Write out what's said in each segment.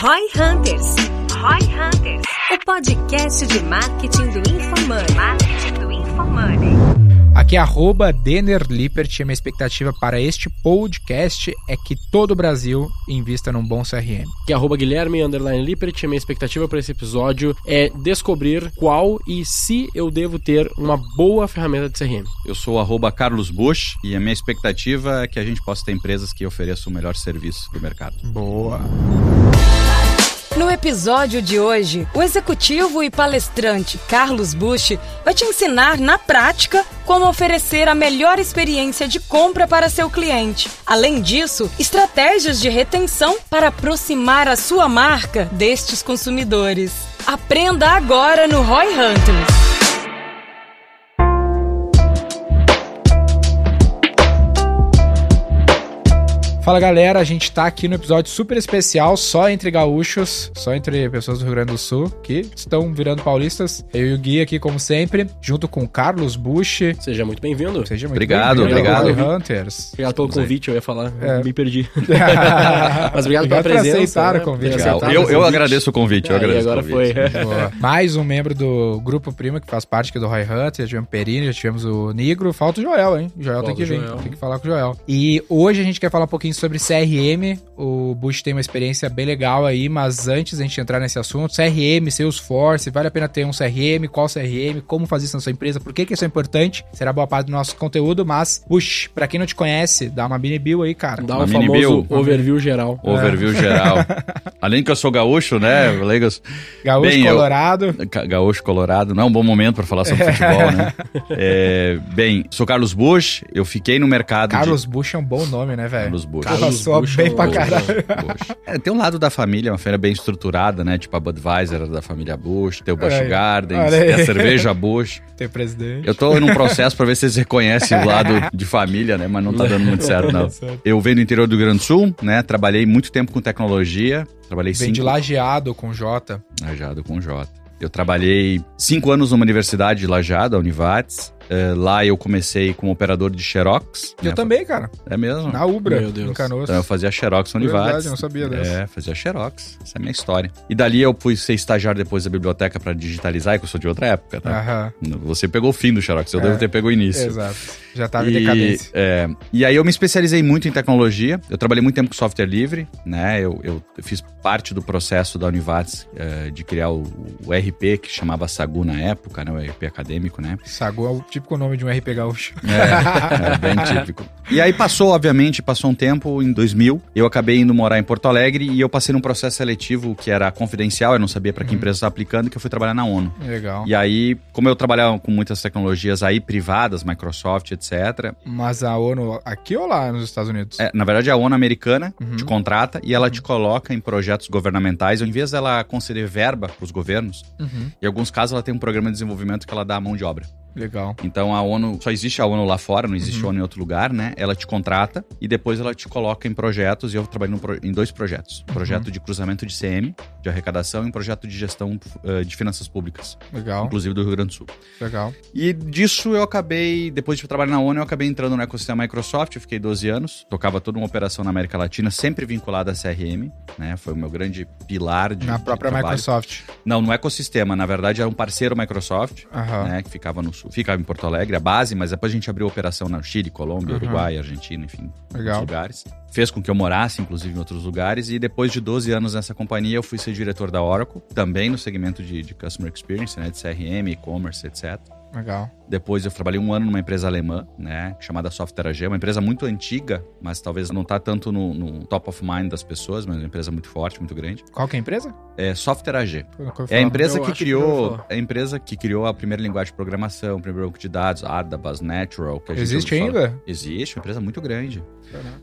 Roy Hunters. Roy Hunters. O podcast de marketing do InfoMoney. Marketing do InfoMoney. Aqui é arroba Denner Lippert e a minha expectativa para este podcast é que todo o Brasil invista num bom CRM. Que é arroba Guilherme Underline Lippert. A minha expectativa para esse episódio é descobrir qual e se eu devo ter uma boa ferramenta de CRM. Eu sou o arroba Carlos Bush e a minha expectativa é que a gente possa ter empresas que ofereçam o melhor serviço do mercado. Boa. No episódio de hoje, o executivo e palestrante Carlos Bush vai te ensinar na prática como oferecer a melhor experiência de compra para seu cliente. Além disso, estratégias de retenção para aproximar a sua marca destes consumidores. Aprenda agora no Roy Hunters. Fala galera, a gente tá aqui no episódio super especial, só entre gaúchos, só entre pessoas do Rio Grande do Sul, que estão virando paulistas. Eu e o Gui aqui, como sempre, junto com o Carlos Bush. Seja muito bem-vindo. Seja muito Obrigado, bem-vindo obrigado. Roy Hunters. Obrigado pelo convite, eu ia falar, É. me perdi. Mas obrigado pela por presença. aceitar né? o convite. Aceitar Eu, eu agradeço o convite, eu Aí, agradeço agora o convite. foi. Boa. Mais um membro do Grupo Prima, que faz parte aqui do Roy Hunter. Já tivemos o Perini, já tivemos o Nigro. Falta o Joel, hein? O Joel Falta tem que vir, Joel. tem que falar com o Joel. E hoje a gente quer falar um pouquinho sobre CRM. O Bush tem uma experiência bem legal aí, mas antes da gente entrar nesse assunto, CRM, Salesforce, vale a pena ter um CRM? Qual CRM? Como fazer isso na sua empresa? Por que, que isso é importante? Será boa parte do nosso conteúdo, mas, Bush, pra quem não te conhece, dá uma mini bill aí, cara. Dá Uma o mini famoso bill. overview geral. Overview geral. Além que eu sou gaúcho, né? Legos. Gaúcho Bem, eu- Colorado. Ga- Gaúcho Colorado, não é um bom momento para falar sobre futebol, né? É, bem, sou Carlos Bush, eu fiquei no mercado Carlos Bush é um bom nome, né, de... velho? Carlos Bush. Carlos soa Bush bem é pra caralho. É, tem um lado da família, uma feira bem estruturada, né? Tipo a Budweiser da família Bush, tem o Bush aí, Gardens, tem a cerveja Bush. Tem presidente. Eu tô num processo pra ver se vocês reconhecem o lado de família, né? Mas não tá dando muito certo, não. Eu venho do interior do Rio Grande do Sul, né? Trabalhei muito tempo com tecnologia. Trabalhei Vem de cinco... lajeado com J. Lajeado com J. Eu trabalhei cinco anos numa universidade de Lajeado, a Univates. Eh, lá eu comecei como operador de Xerox. Eu né? também, cara. É mesmo? Na Ubra, Meu Deus. em Canoas. Então eu fazia Xerox na Verdade, Univates. eu não sabia dessa. É, fazia Xerox. Essa é a minha história. E dali eu fui ser estagiário depois da biblioteca pra digitalizar, que eu sou de outra época, tá? Aham, Você pegou o fim do Xerox, eu É, devo ter pego o início. exato. Já tava em E, decadência. é, e aí eu me especializei muito em tecnologia. Eu trabalhei muito tempo com software livre, né? Eu, eu fiz parte do processo da Univates eh, de criar o, o RP que chamava Sagu na época, né? O RP acadêmico, né? Sagu é o típico nome de um RP gaúcho. É, é bem típico. E aí passou, obviamente, passou um tempo, em 2000, eu acabei indo morar em Porto Alegre e eu passei num processo seletivo que era confidencial, eu não sabia para que empresa estava aplicando, que eu fui trabalhar na ONU. Legal. E aí, como eu trabalhava com muitas tecnologias aí privadas, Microsoft, etc., Mas a ONU aqui ou lá nos Estados Unidos? É, na verdade, a ONU americana Uhum. te contrata e ela te coloca em projetos governamentais. Ao invés dela conceder verba para os governos, Uhum, em alguns casos ela tem um programa de desenvolvimento que ela dá a mão de obra. Legal. Então a ONU, só existe a ONU lá fora, não existe Uhum. a ONU em outro lugar, né? Ela te contrata e depois ela te coloca em projetos. E eu pro- em dois projetos: Uhum. projeto de cruzamento de CM, de arrecadação, e um projeto de gestão eh, de finanças públicas, Legal. inclusive do Rio Grande do Sul. Legal. E disso eu acabei, depois de trabalhar na ONU, eu acabei entrando no ecossistema Microsoft, eu fiquei 12 anos, tocava toda uma operação na América Latina, sempre vinculada a CRM, né? Foi o meu grande pilar de Na de própria trabalho. Microsoft. Não, no ecossistema, na verdade era um parceiro Microsoft, Aham. né, que ficava no sul, ficava em Porto Alegre, a base, mas depois a gente abriu operação na Chile, Colômbia, Uhum. Uruguai, Argentina, enfim, Legal. lugares. Fez com que eu morasse, inclusive, em outros lugares. E depois de 12 anos nessa companhia, eu fui ser diretor da Oracle, também no segmento de, de Customer Experience, né? De CRM, e-commerce, etc. Legal. Depois eu trabalhei um ano numa empresa alemã, né, chamada Software AG, uma empresa muito antiga, mas talvez não tá tanto no, no top of mind das pessoas, mas é uma empresa muito forte, muito grande. Qual que é a empresa? É Software AG. É a empresa que que criou, falar. é a empresa que criou a primeira linguagem de programação, o primeiro banco de dados, Adabas, Natural. Que a gente Existe ainda? Existe, uma empresa muito grande.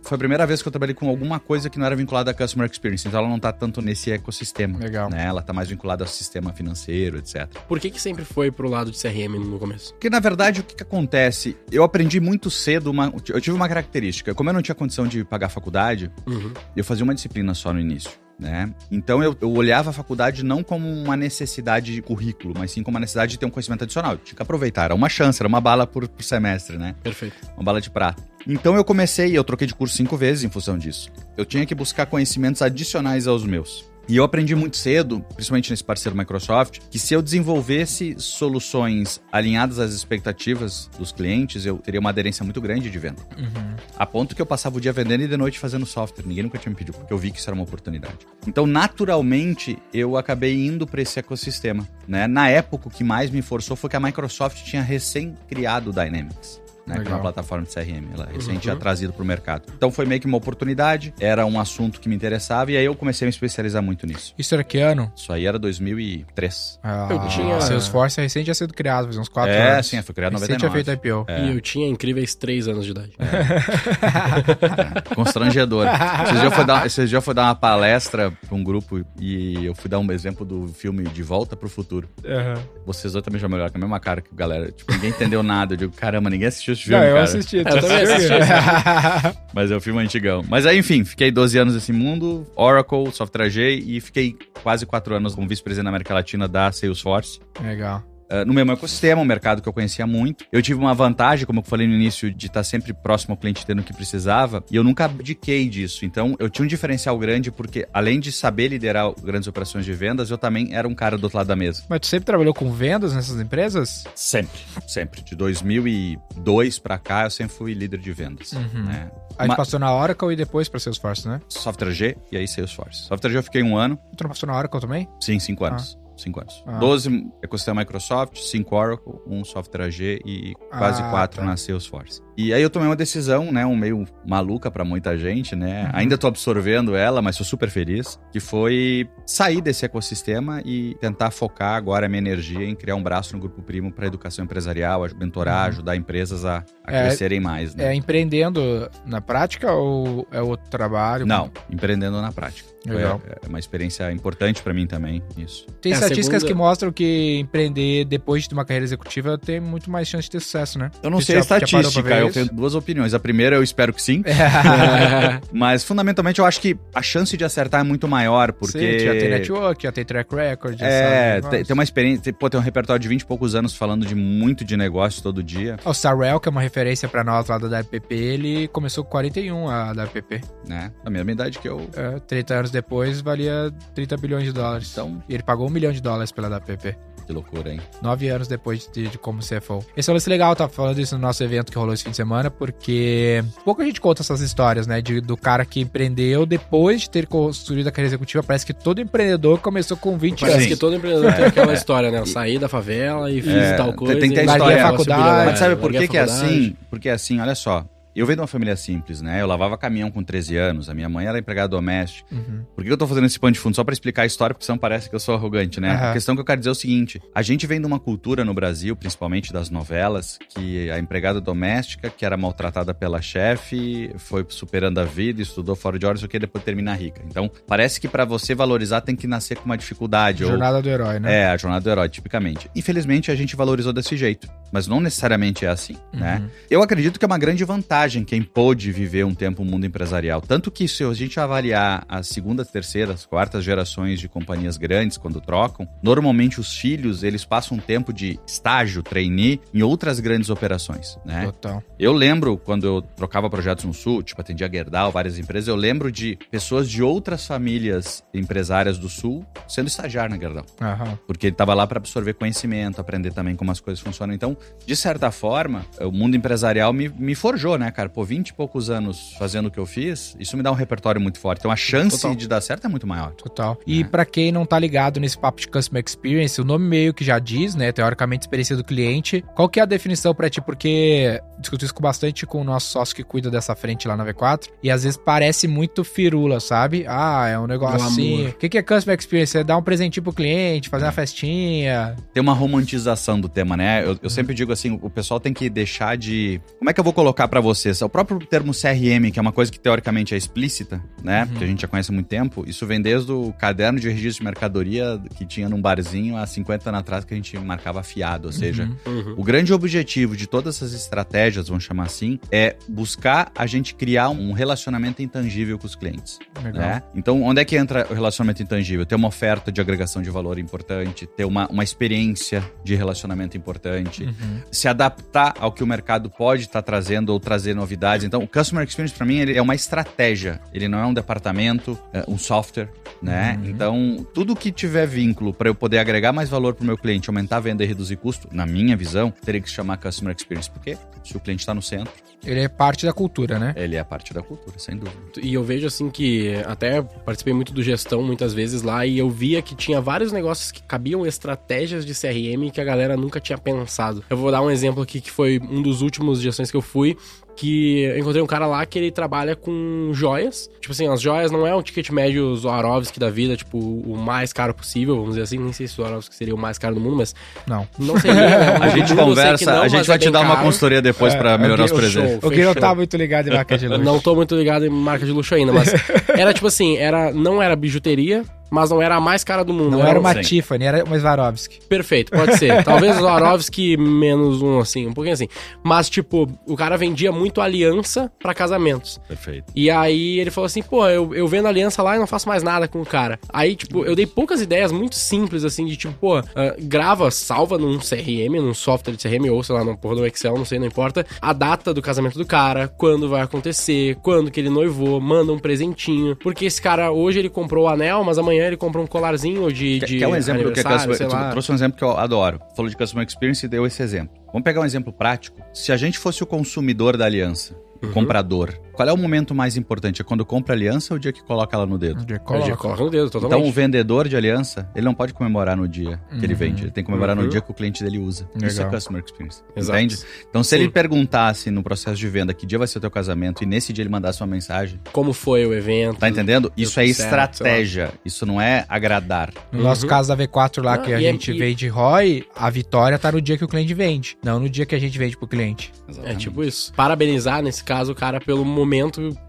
Foi a primeira vez que eu trabalhei com alguma coisa que não era vinculada à Customer Experience, então ela não tá tanto nesse ecossistema. Legal. Né? Ela tá mais vinculada ao sistema financeiro, etc. Por que que sempre foi pro lado de CRM no começo? Porque, na verdade, o que, que acontece? Eu aprendi muito cedo uma. Eu tive uma característica. Como eu não tinha condição de pagar a faculdade, Uhum. eu fazia uma disciplina só no início. Né? Então eu, eu olhava a faculdade não como uma necessidade de currículo, mas sim como uma necessidade de ter um conhecimento adicional. Eu tinha que aproveitar, era uma chance, era uma bala por, por semestre, né? Perfeito. Uma bala de prata. Então eu comecei, eu troquei de curso cinco vezes em função disso. Eu tinha que buscar conhecimentos adicionais aos meus. E eu aprendi muito cedo, principalmente nesse parceiro Microsoft, que se eu desenvolvesse soluções alinhadas às expectativas dos clientes, eu teria uma aderência muito grande de venda. Uhum. A ponto que eu passava o dia vendendo e de noite fazendo software. Ninguém nunca tinha me pedido, porque eu vi que isso era uma oportunidade. Então, naturalmente, eu acabei indo para esse ecossistema. Né? Na época, o que mais me forçou foi que a Microsoft tinha recém criado o Dynamics né? Que é uma plataforma de CRM. Ela recente tinha trazido para o mercado. Então foi meio que uma oportunidade, era um assunto que me interessava e aí eu comecei a me especializar muito nisso. Isso era que ano? Isso aí era 2003. Ah, Eu tinha- Salesforce recente tinha sido criado, faz uns 4 É, anos. sim, foi criado em Recente tinha 99. feito IPO. É. E eu tinha incríveis 3 anos de idade. Constrangedor. Esses dias eu fui dar, esses dias eu fui dar uma palestra para um grupo e eu fui dar um exemplo do filme De Volta pro Futuro. Aham. Vocês dois também já me olharam com a mesma cara que a galera. Tipo, ninguém entendeu nada. Eu digo, caramba, ninguém assistiu filme, Não, eu cara. assisti. eu também assistiu? Mas é um filme antigão. Mas aí, enfim, fiquei 12 anos nesse mundo, Oracle, Software AG e fiquei quase 4 anos como vice-presidente da América Latina da Salesforce. Legal. Uh, no mesmo ecossistema, um mercado que eu conhecia muito. Eu tive uma vantagem, como eu falei no início, de estar sempre próximo ao cliente tendo o que precisava, e eu nunca abdiquei disso. Então, eu tinha um diferencial grande, porque além de saber liderar grandes operações de vendas, eu também era um cara do outro lado da mesa. Mas tu sempre trabalhou com vendas nessas empresas? Sempre, sempre. De 2002 pra cá, eu sempre fui líder de vendas. Uhum. né? Aí passou na Oracle e depois pra Salesforce, né? Software G e aí Salesforce. Software G eu fiquei um ano, Tu não passou na Oracle também? sim, cinco anos. Cinco anos. Ah. 12 ecossistema Microsoft, 5 Oracle, um Software AG e quase Ah, quatro tá. na Salesforce. E aí eu tomei uma decisão, né, um meio maluca pra muita gente, né? Uhum. Ainda tô absorvendo ela, mas sou super feliz, que foi sair desse ecossistema e tentar focar agora a minha energia em criar um braço no grupo primo para educação empresarial, mentorar, ajudar empresas a, a Uhum. É, crescerem mais, né? É empreendendo na prática ou é outro trabalho? Não, empreendendo na prática. Foi Legal. é uma experiência importante pra mim também, isso. Tem É a estatísticas segunda- que mostram que empreender depois de uma carreira executiva tem muito mais chance de ter sucesso, né? Eu não Você sei a estatística, eu tenho duas opiniões. A primeira, eu espero que sim. Mas, fundamentalmente, eu acho que a chance de acertar é muito maior, porque... Sim, já tem network, já tem track record. É, sabe, tem, tem uma experiência... Pô, tem um repertório de 20 e poucos anos falando de muito de negócio todo dia, O Sarel, que é uma referência pra nós lá da WPP, ele começou com 41 a WPP. né? Da mesma idade que eu. É, 30 anos depois valia 30 bilhões de dólares. Então, E ele pagou um milhão de dólares pela WPP. Que loucura, hein? Nove anos depois de, de como CFO. Esse é um lance legal, tá falando isso no nosso evento que rolou esse fim de semana, porque pouco a gente conta essas histórias, né? De, do cara que empreendeu depois de ter construído a carreira executiva. Parece que todo empreendedor começou com 20 Parece anos. que todo empreendedor tem aquela história, né? Eu saí da favela e fiz É, tal coisa. tem- tem a e história- faculdade. Mas sabe por que, que é assim? Porque assim, olha só. Eu venho de uma família simples, né? Eu lavava caminhão com 13 anos, a minha mãe era empregada doméstica. Uhum. Por que eu tô fazendo esse pano de fundo? Só pra explicar a história, porque senão parece que eu sou arrogante, né? Aham. A questão que eu quero dizer é o seguinte: a gente vem de uma cultura no Brasil, principalmente das novelas, que a empregada doméstica, que era maltratada pela chefe, foi superando a vida, estudou fora de hora, isso aqui, depois termina rica. Então, parece que pra você valorizar tem que nascer com uma dificuldade. ou- Jornada do herói, né? é, a jornada do herói, tipicamente. Infelizmente, a gente valorizou desse jeito, mas não necessariamente é assim, né? Uhum. Eu acredito que é uma grande vantagem quem pôde viver um tempo o mundo empresarial. Tanto que se a gente avaliar as segundas, terceiras, quartas gerações de companhias grandes quando trocam, normalmente os filhos, eles passam um tempo de estágio, trainee, em outras grandes operações, né? Total. Eu lembro quando eu trocava projetos no Sul, tipo, atendia Gerdau, várias empresas, eu lembro de pessoas de outras famílias empresárias do Sul sendo estagiário na Gerdau. Aham. Porque ele estava lá para absorver conhecimento, aprender também como as coisas funcionam. Então, de certa forma, o mundo empresarial me, me forjou, né, cara? Pô, 20 e poucos anos fazendo o que eu fiz, isso me dá um repertório muito forte. Então, a chance Total. de dar certo é muito maior. Total. E É. pra quem não tá ligado nesse papo de Customer Experience, o nome meio que já diz, né? Teoricamente, experiência do cliente. Qual que é a definição pra ti? Porque discuto isso com bastante com o nosso sócio que cuida dessa frente lá na V4. E às vezes parece muito firula, sabe? Ah, é um negócio assim. O que, que é Customer Experience? É dar um presentinho pro cliente, fazer uma festinha. Tem uma romantização do tema, né? Eu, eu sempre digo assim, o pessoal tem que deixar de... Como é que eu vou colocar para vocês? O próprio termo CRM, que é uma coisa que teoricamente é explícita, né? Que a gente já conhece há muito tempo. Isso vem desde o caderno de registro de mercadoria que tinha num barzinho há 50 anos atrás que a gente marcava fiado. Ou seja, Uhum. o grande objetivo de todas essas estratégias, vamos chamar assim, é buscar a gente criar um relacionamento intangível com os clientes. Legal. Né? Então, onde é que entra o relacionamento intangível? Ter uma oferta de agregação de valor importante, ter uma, uma experiência de relacionamento importante, Uhum. se adaptar ao que o mercado pode estar trazendo ou trazer trazer novidades. Então, o Customer Experience, para mim, ele é uma estratégia. Ele não é um departamento, é um software, né? Uhum. Então, tudo que tiver vínculo para eu poder agregar mais valor para o meu cliente, aumentar a venda e reduzir custo, na minha visão, teria que se chamar Customer Experience. Porque se o cliente está no centro, Ele é parte da cultura, né? ele é parte da cultura, sem dúvida. E eu vejo assim que até participei muito do gestão muitas vezes lá e eu via que tinha vários negócios que cabiam estratégias de CRM que a galera nunca tinha pensado. Eu vou dar um exemplo aqui que foi um dos últimos gestões que eu fui. Que eu encontrei um cara lá que ele trabalha com joias. Tipo assim, as joias não é um ticket médio Swarovski da vida, tipo, o mais caro possível, vamos dizer assim. Nem sei se o Swarovski seria o mais caro do mundo, mas Não. não seria. né? A gente mundo conversa, não, a gente vai é te dar uma caro. consultoria depois É, para melhorar os eu- presentes. O Gui não tá muito ligado em marca de luxo. Não tô muito ligado em marca de luxo ainda, mas era tipo assim, era, não era bijuteria, mas não era a mais cara do mundo. Não era uma Sim. Tiffany, era uma Swarovski. Perfeito, pode ser. Talvez o Swarovski menos um, assim, um pouquinho assim. Mas, tipo, o cara vendia muito aliança pra casamentos. Perfeito. E aí ele falou assim, pô, eu, eu vendo aliança lá e não faço mais nada com o cara. Aí, tipo, eu dei poucas ideias muito simples, assim, de tipo, pô, ah, grava, salva num CRM, num software de CRM, ou sei lá, num porra do Excel, não sei, não importa, a data do casamento do cara, quando vai acontecer, quando que ele noivou, manda um presentinho. Porque esse cara, hoje ele comprou o anel, mas amanhã ele compra um colarzinho de. Quer, de quer um exemplo do que é Customer sei lá. trouxe um exemplo que eu adoro. Falou de Customer Experience e deu esse exemplo. Vamos pegar um exemplo prático. Se a gente fosse o consumidor da aliança, o Uhum. comprador, qual é o momento mais importante? É quando compra a aliança ou o dia que coloca ela no dedo? Onde é que coloca? coloca no dedo, totalmente. Então, o vendedor de aliança, ele não pode comemorar no dia que ele vende. Ele tem que comemorar no Uhum. dia que o cliente dele usa. Isso é Legal. Customer Experience. Exato. Entende? Então, se Sim. ele perguntasse no processo de venda que dia vai ser o teu casamento e nesse dia ele mandasse uma mensagem, Como foi o evento. tá entendendo? Isso é certo, estratégia. Isso não é agradar. No nosso Uhum. caso da V4 lá, Ah, que a é- gente e- vende ROI, a vitória tá no dia que o cliente vende, não no dia que a gente vende pro cliente. É tipo isso. Parabenizar, nesse caso, o cara pelo momento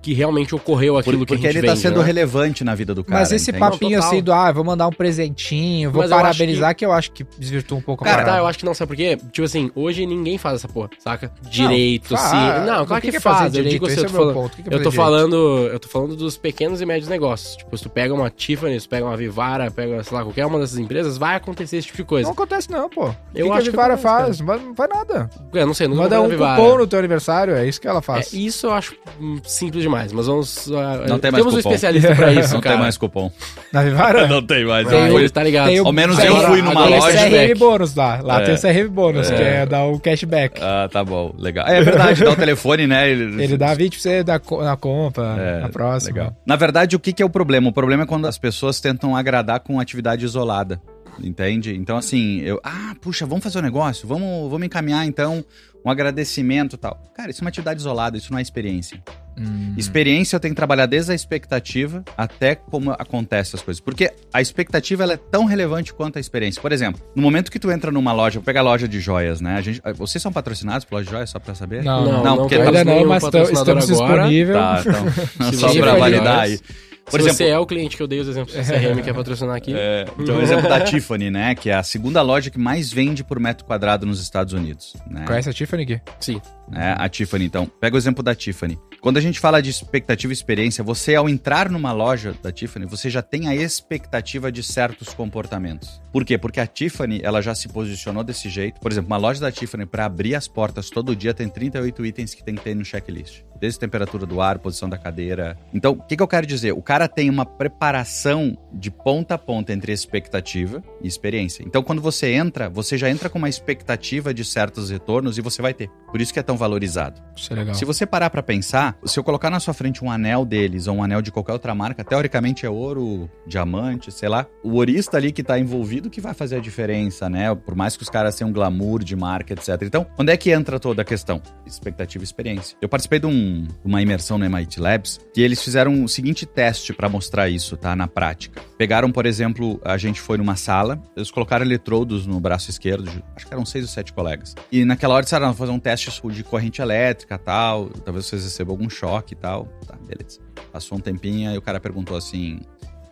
que realmente ocorreu aquilo Por- que a porque gente ele tá vende, sendo né? relevante na vida do cara. Mas esse entende? papinho Total. assim do, ah, vou mandar um presentinho, vou Mas eu acho parabenizar, que... eu acho que desvirtua um pouco a Cara, parada. tá, eu acho que não, sabe por quê? Tipo assim, hoje ninguém faz essa porra, saca? Direito, faz. sim. Não, O claro que que, que é faz. Eu direito? digo assim, eu é tô o meu falando. ponto. O que que é eu tô falando. Eu tô falando dos pequenos e médios negócios. Tipo, se tu pega uma Tiffany, se tu pega uma Vivara, pega, sei lá, qualquer uma dessas empresas, vai acontecer esse tipo de coisa. Não acontece não, pô. O Eu que, acho que a que Vivara faz? Mas Não faz nada. Eu não sei, não Manda um cupom no teu aniversário, é isso que ela É, faz. isso eu acho simples demais, mas vamos. ah, Não tem mais temos um cupom. especialista pra isso, Não cara. tem mais cupom. Na Vivara? Não tem mais. Tem o- ele- tá ligado? Tem o Ao menos eu fui numa tem o loja- CRM bônus lá. Lá É. tem o CRM bônus, É. que é dar o cashback. Ah, tá bom. Legal. É verdade, dá o telefone, né? Ele dá 20 pra você da co- na compra, É, na próxima. Legal. Na verdade, o que, que é o problema? O problema é quando as pessoas tentam agradar com atividade isolada. Entende? Então, assim, eu. Ah, puxa, vamos fazer um negócio? Vamos, vamos encaminhar, então, um agradecimento e tal. Cara, isso é uma atividade isolada, isso não é experiência. Hum. Experiência eu tenho que trabalhar desde a expectativa até como acontecem as coisas. Porque a expectativa ela é tão relevante quanto a experiência. Por exemplo, no momento que tu entra numa loja, vou pegar a loja de joias, né? A gente, vocês são patrocinados por loja de joias, só pra saber? Não, Não, não, não porque temos ainda não, mas estamos agora. disponível. Tá, então. Só pra validar aí. Por Se exemplo, você é o cliente que eu dei os exemplos do CRM que é patrocinar aqui. É, então, o exemplo da Tiffany, né? Que é a segunda loja que mais vende por metro quadrado nos Estados Unidos. Né? Conhece a Tiffany aqui? Sim. né, a Tiffany, então. Pega o exemplo da Tiffany. Quando a gente fala de expectativa e experiência, você, ao entrar numa loja da Tiffany, você já tem a expectativa de certos comportamentos. Por quê? Porque a Tiffany, ela já se posicionou desse jeito. Por exemplo, uma loja da Tiffany, para abrir as portas todo dia, tem 38 itens que tem que ter no checklist. Desde temperatura do ar, posição da cadeira. Então, o que, que eu quero dizer? O cara tem uma preparação de ponta a ponta entre expectativa e experiência. Então, quando você entra, você já entra com uma expectativa de certos retornos e você vai ter. Por isso que é tão valorizado. Isso é legal. Se você parar pra pensar, se eu colocar na sua frente um anel deles ou um anel de qualquer outra marca, teoricamente é ouro, diamante, sei lá, o ourista ali que tá envolvido que vai fazer a diferença, né? Por mais que os caras tenham um glamour de marca, etc. Então, onde é que entra toda a questão? Expectativa e experiência. Eu participei de um- uma imersão no MIT Labs que eles fizeram o seguinte teste pra mostrar isso, tá? Na prática. Pegaram, por exemplo, a gente foi numa sala, eles colocaram eletrodos no braço esquerdo, acho que eram seis ou sete colegas. E naquela hora disseram, "Ah, vamos fazer um teste de corrente elétrica tal, talvez vocês recebam algum choque e tal. Tá, beleza. Passou um tempinho e o cara perguntou assim: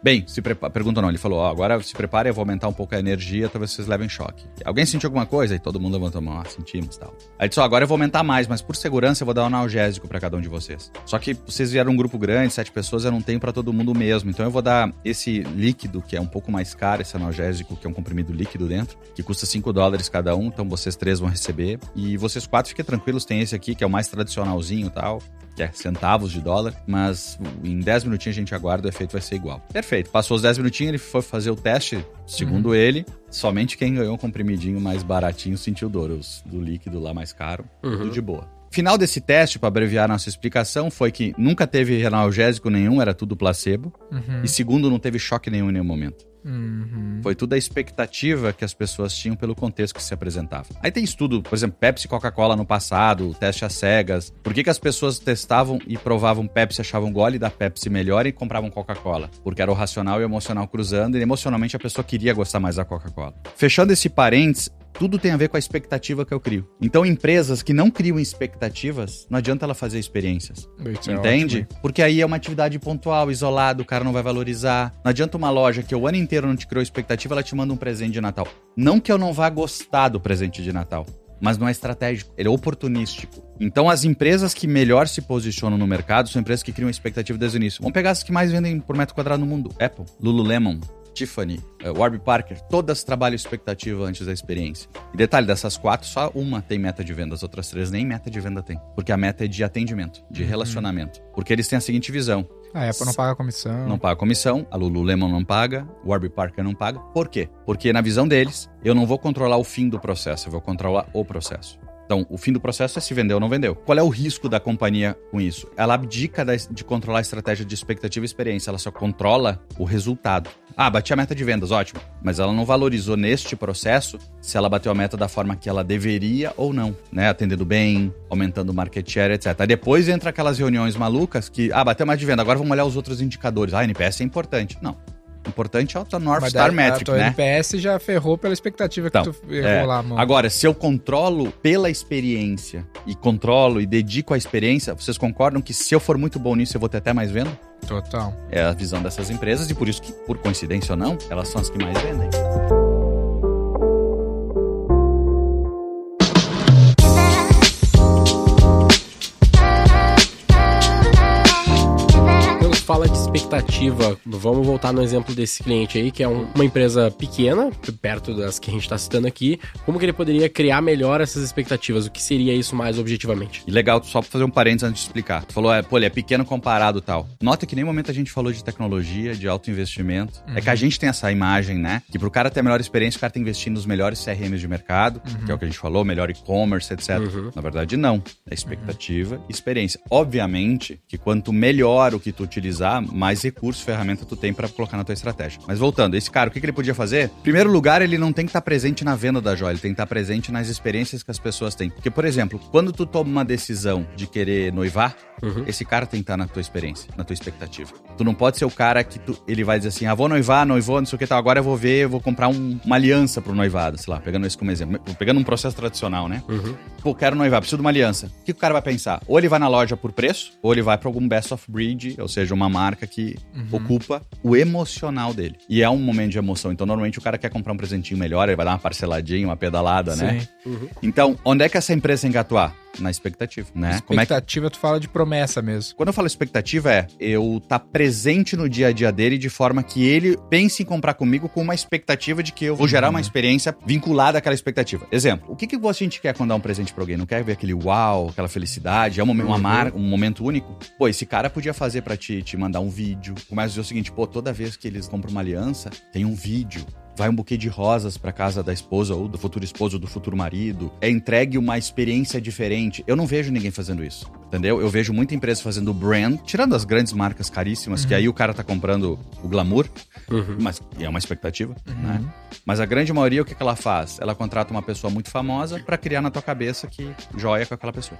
Bem, se prepara. Pergunta não, ele falou: ó, agora se prepare, eu vou aumentar um pouco a energia, talvez vocês levem choque. Alguém sentiu alguma coisa? E todo mundo levantou a mão, ah, sentimos tal. Aí disse: ó, agora eu vou aumentar mais, mas por segurança eu vou dar um analgésico para cada um de vocês. Só que vocês vieram um grupo grande, sete pessoas, eu não tenho para todo mundo mesmo. Então eu vou dar esse líquido, que é um pouco mais caro, esse analgésico, que é um comprimido líquido dentro, que custa 5 dólares cada um, então vocês três vão receber. E vocês quatro fiquem tranquilos, tem esse aqui, que é o mais tradicionalzinho e tal que é centavos de dólar, mas em 10 minutinhos a gente aguarda, o efeito vai ser igual. Perfeito. Passou os 10 minutinhos, ele foi fazer o teste. Segundo uhum. ele, somente quem ganhou um comprimidinho mais baratinho sentiu dor. Os do líquido lá mais caro, uhum. tudo de boa. Final desse teste, para abreviar nossa explicação, foi que nunca teve analgésico nenhum, era tudo placebo. Uhum. E segundo, não teve choque nenhum em nenhum momento. Uhum. Foi tudo a expectativa que as pessoas tinham pelo contexto que se apresentava. Aí tem estudo, por exemplo, Pepsi e Coca-Cola no passado, teste às cegas. Por que, que as pessoas testavam e provavam Pepsi, achavam gole da Pepsi melhor e compravam Coca-Cola? Porque era o racional e o emocional cruzando e emocionalmente a pessoa queria gostar mais da Coca-Cola. Fechando esse parênteses, tudo tem a ver com a expectativa que eu crio. Então, empresas que não criam expectativas, não adianta ela fazer experiências. Isso é entende? É Porque aí é uma atividade pontual, isolada, o cara não vai valorizar. Não adianta uma loja que o ano inteiro não te criou expectativa, ela te manda um presente de Natal. Não que eu não vá gostar do presente de Natal, mas não é estratégico, ele é oportunístico. Então, as empresas que melhor se posicionam no mercado são empresas que criam expectativa desde o início. Vamos pegar as que mais vendem por metro quadrado no mundo: Apple, Lululemon, Tiffany, uh, Warby Parker, todas trabalham expectativa antes da experiência. E detalhe, dessas quatro, só uma tem meta de venda, as outras três nem meta de venda tem. Porque a meta é de atendimento, de uhum. relacionamento. Porque eles têm a seguinte visão. A Apple não paga comissão. Não paga comissão, a Lululemon não paga, o Warby Parker não paga. Por quê? Porque na visão deles, eu não vou controlar o fim do processo, eu vou controlar o processo. Então, o fim do processo é se vendeu ou não vendeu. Qual é o risco da companhia com isso? Ela abdica de controlar a estratégia de expectativa e experiência, ela só controla o resultado. Ah, bati a meta de vendas, ótimo. Mas ela não valorizou neste processo se ela bateu a meta da forma que ela deveria ou não, né? Atendendo bem, aumentando o market share, etc. Aí depois entra aquelas reuniões malucas que, ah, bateu meta de venda, agora vamos olhar os outros indicadores. Ah, NPS é importante. Não importante é o North Mas Star daí, Metric, a né? NPS já ferrou pela expectativa então, que tu errou é. lá, mano. Agora, se eu controlo pela experiência e controlo e dedico a experiência, vocês concordam que se eu for muito bom nisso, eu vou ter até mais venda? Total. É a visão dessas empresas e por isso que, por coincidência ou não, elas são as que mais vendem. Fala de expectativa, vamos voltar no exemplo desse cliente aí, que é um, uma empresa pequena, perto das que a gente está citando aqui. Como que ele poderia criar melhor essas expectativas? O que seria isso mais objetivamente? E legal, só pra fazer um parênteses antes de explicar. Tu falou, é, pô, ele é pequeno comparado tal. Nota que nem momento a gente falou de tecnologia, de alto investimento. Uhum. É que a uhum. gente tem essa imagem, né? Que pro cara ter a melhor experiência, o cara tem que investir nos melhores CRMs de mercado, uhum. que é o que a gente falou, melhor e-commerce, etc. Uhum. Na verdade, não. É expectativa e experiência. Obviamente que quanto melhor o que tu utilizar utilizar, mais recursos, ferramenta tu tem para colocar na tua estratégia. Mas voltando, esse cara, o que, que ele podia fazer? Em primeiro lugar, ele não tem que estar tá presente na venda da joia, ele tem que estar tá presente nas experiências que as pessoas têm. Porque, por exemplo, quando tu toma uma decisão de querer noivar, uhum. esse cara tem que estar tá na tua experiência, na tua expectativa. Tu não pode ser o cara que tu, ele vai dizer assim, ah, vou noivar, noivou, não sei o que tal, agora eu vou ver, eu vou comprar um, uma aliança pro noivado, sei lá, pegando isso como exemplo, pegando um processo tradicional, né? Uhum. Pô, quero noivar, preciso de uma aliança. O que o cara vai pensar? Ou ele vai na loja por preço, ou ele vai para algum best of breed, ou seja, uma marca que uhum. ocupa o emocional dele. E é um momento de emoção. Então, normalmente, o cara quer comprar um presentinho melhor, ele vai dar uma parceladinha, uma pedalada, né? Sim. né? Uhum. Então, onde é que essa empresa tem que atuar? Na expectativa, né? Expectativa, é que... tu fala de promessa mesmo. Quando eu falo expectativa, é eu estar tá presente no dia a dia dele de forma que ele pense em comprar comigo com uma expectativa de que eu vou gerar uma uhum. experiência vinculada àquela expectativa. Exemplo, o que, que a gente quer quando dá um presente pra alguém? Não quer ver aquele uau, aquela felicidade, é um momento, uma uhum. marca, um momento único? Pô, esse cara podia fazer para ti, te mandar um vídeo. Começa a dizer o seguinte, pô, toda vez que eles compram uma aliança, tem um vídeo vai um buquê de rosas para casa da esposa ou do futuro esposo ou do futuro marido, é entregue uma experiência diferente. Eu não vejo ninguém fazendo isso, entendeu? Eu vejo muita empresa fazendo brand, tirando as grandes marcas caríssimas, uhum. que aí o cara tá comprando o glamour, uhum. mas é uma expectativa, uhum. né? Mas a grande maioria, o que, que ela faz? Ela contrata uma pessoa muito famosa para criar na tua cabeça que joia com aquela pessoa.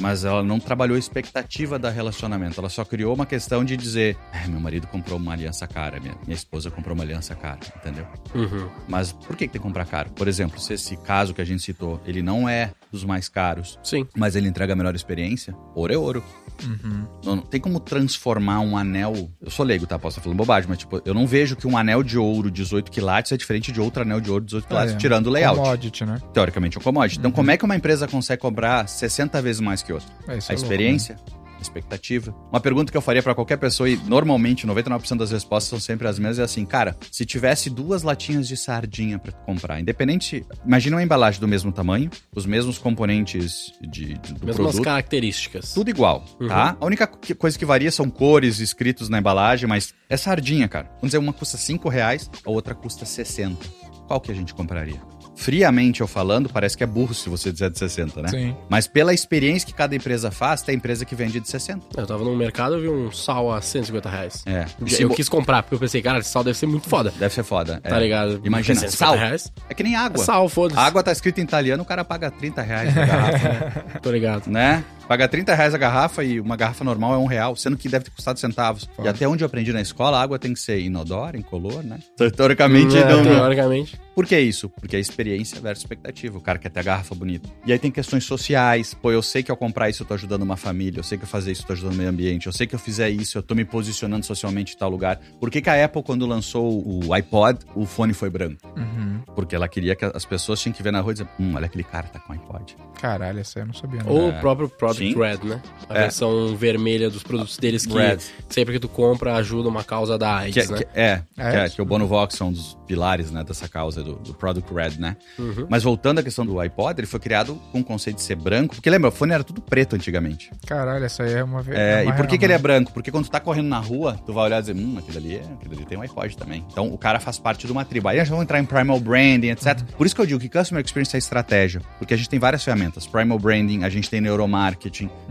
Mas ela não trabalhou a expectativa da relacionamento, ela só criou uma questão de dizer, é, meu marido comprou uma aliança cara, minha, minha esposa comprou uma aliança cara, entendeu? Uhum. Mas por que, que tem que comprar caro? Por exemplo, se esse caso que a gente citou, ele não é dos mais caros, Sim. mas ele entrega a melhor experiência, ouro é ouro. Uhum. Não, não tem como transformar um anel. Eu sou leigo, tá? Posso estar falando bobagem, mas tipo, eu não vejo que um anel de ouro 18 quilates é diferente de outro anel de ouro 18 quilates, É, tirando o layout. Commodity, né? Teoricamente é um commodity. Então, como é que uma empresa consegue cobrar 60 vezes mais que outra? É, a é louco, experiência, a expectativa. Uma pergunta que eu faria pra qualquer pessoa, e normalmente 99% das respostas são sempre as mesmas, é assim, cara, se tivesse duas latinhas de sardinha pra tu comprar, independente. Imagina uma embalagem do mesmo tamanho, os mesmos componentes de, de- do Mesmas produto. características. Tudo igual, tá? A única coisa que varia são cores escritos na embalagem, mas é sardinha, cara. Vamos dizer, uma custa 5 reais, a outra custa 60. Qual que a gente compraria? Friamente eu falando, parece que é burro se você dizer de 60, né? Sim. Mas pela experiência que cada empresa faz, tem empresa que vende de 60. Eu tava no mercado e vi um sal a 150 reais. É. Eu quis comprar, porque eu pensei, cara, esse sal deve ser muito foda. Deve ser foda. Tá é. ligado? Imagina, 150 sal. reais. É que nem É água. sal, foda-se. A água tá escrita em italiano, o cara paga 30 reais na garrafa, Tô ligado. né? Paga 30 reais a garrafa e uma garrafa normal é um real, sendo que deve ter custado centavos. E até onde eu aprendi na escola, a água tem que ser inodora, incolor, né? Teoricamente, É, não, não, Teoricamente. Por que isso? Porque é experiência versus expectativa. O cara quer ter a garrafa bonita. E aí tem questões sociais. Pô, eu sei que ao comprar isso eu tô ajudando uma família. Eu sei que eu fazer isso eu tô ajudando o meio ambiente. Eu sei que eu fizer isso eu tô me posicionando socialmente em tal lugar. Por que, que a Apple, quando lançou o iPod, o fone foi branco? Uhum. Porque ela queria que as pessoas tinham que ver na rua e dizer: Hum, olha aquele cara tá com iPod. Caralho, essa aí eu não sabia. Ou É. o próprio Product Sim. Red, né? A É. versão vermelha dos produtos deles que Red. sempre que tu compra ajuda uma causa da Que, AIDS, né? que- é, É? que, é, que o Bono Vox são um dos pilares né, dessa causa do, do Product Red, né? Uhum. Mas voltando à questão do iPod, ele foi criado com o conceito de ser branco. Porque lembra, o fone era tudo preto antigamente. Caralho, essa aí é uma vez. É, e por que, que ele é branco? Porque quando tu tá correndo na rua, tu vai olhar e dizer, hum, aquele ali, é- aquele ali tem um iPod também. Então o cara faz parte de uma tribo. Aí a gente vai entrar em Primal Branding, etc. Por isso que eu digo que Customer Experience é estratégia. Porque a gente tem várias ferramentas. Primal Branding, a gente tem Neuromarketing,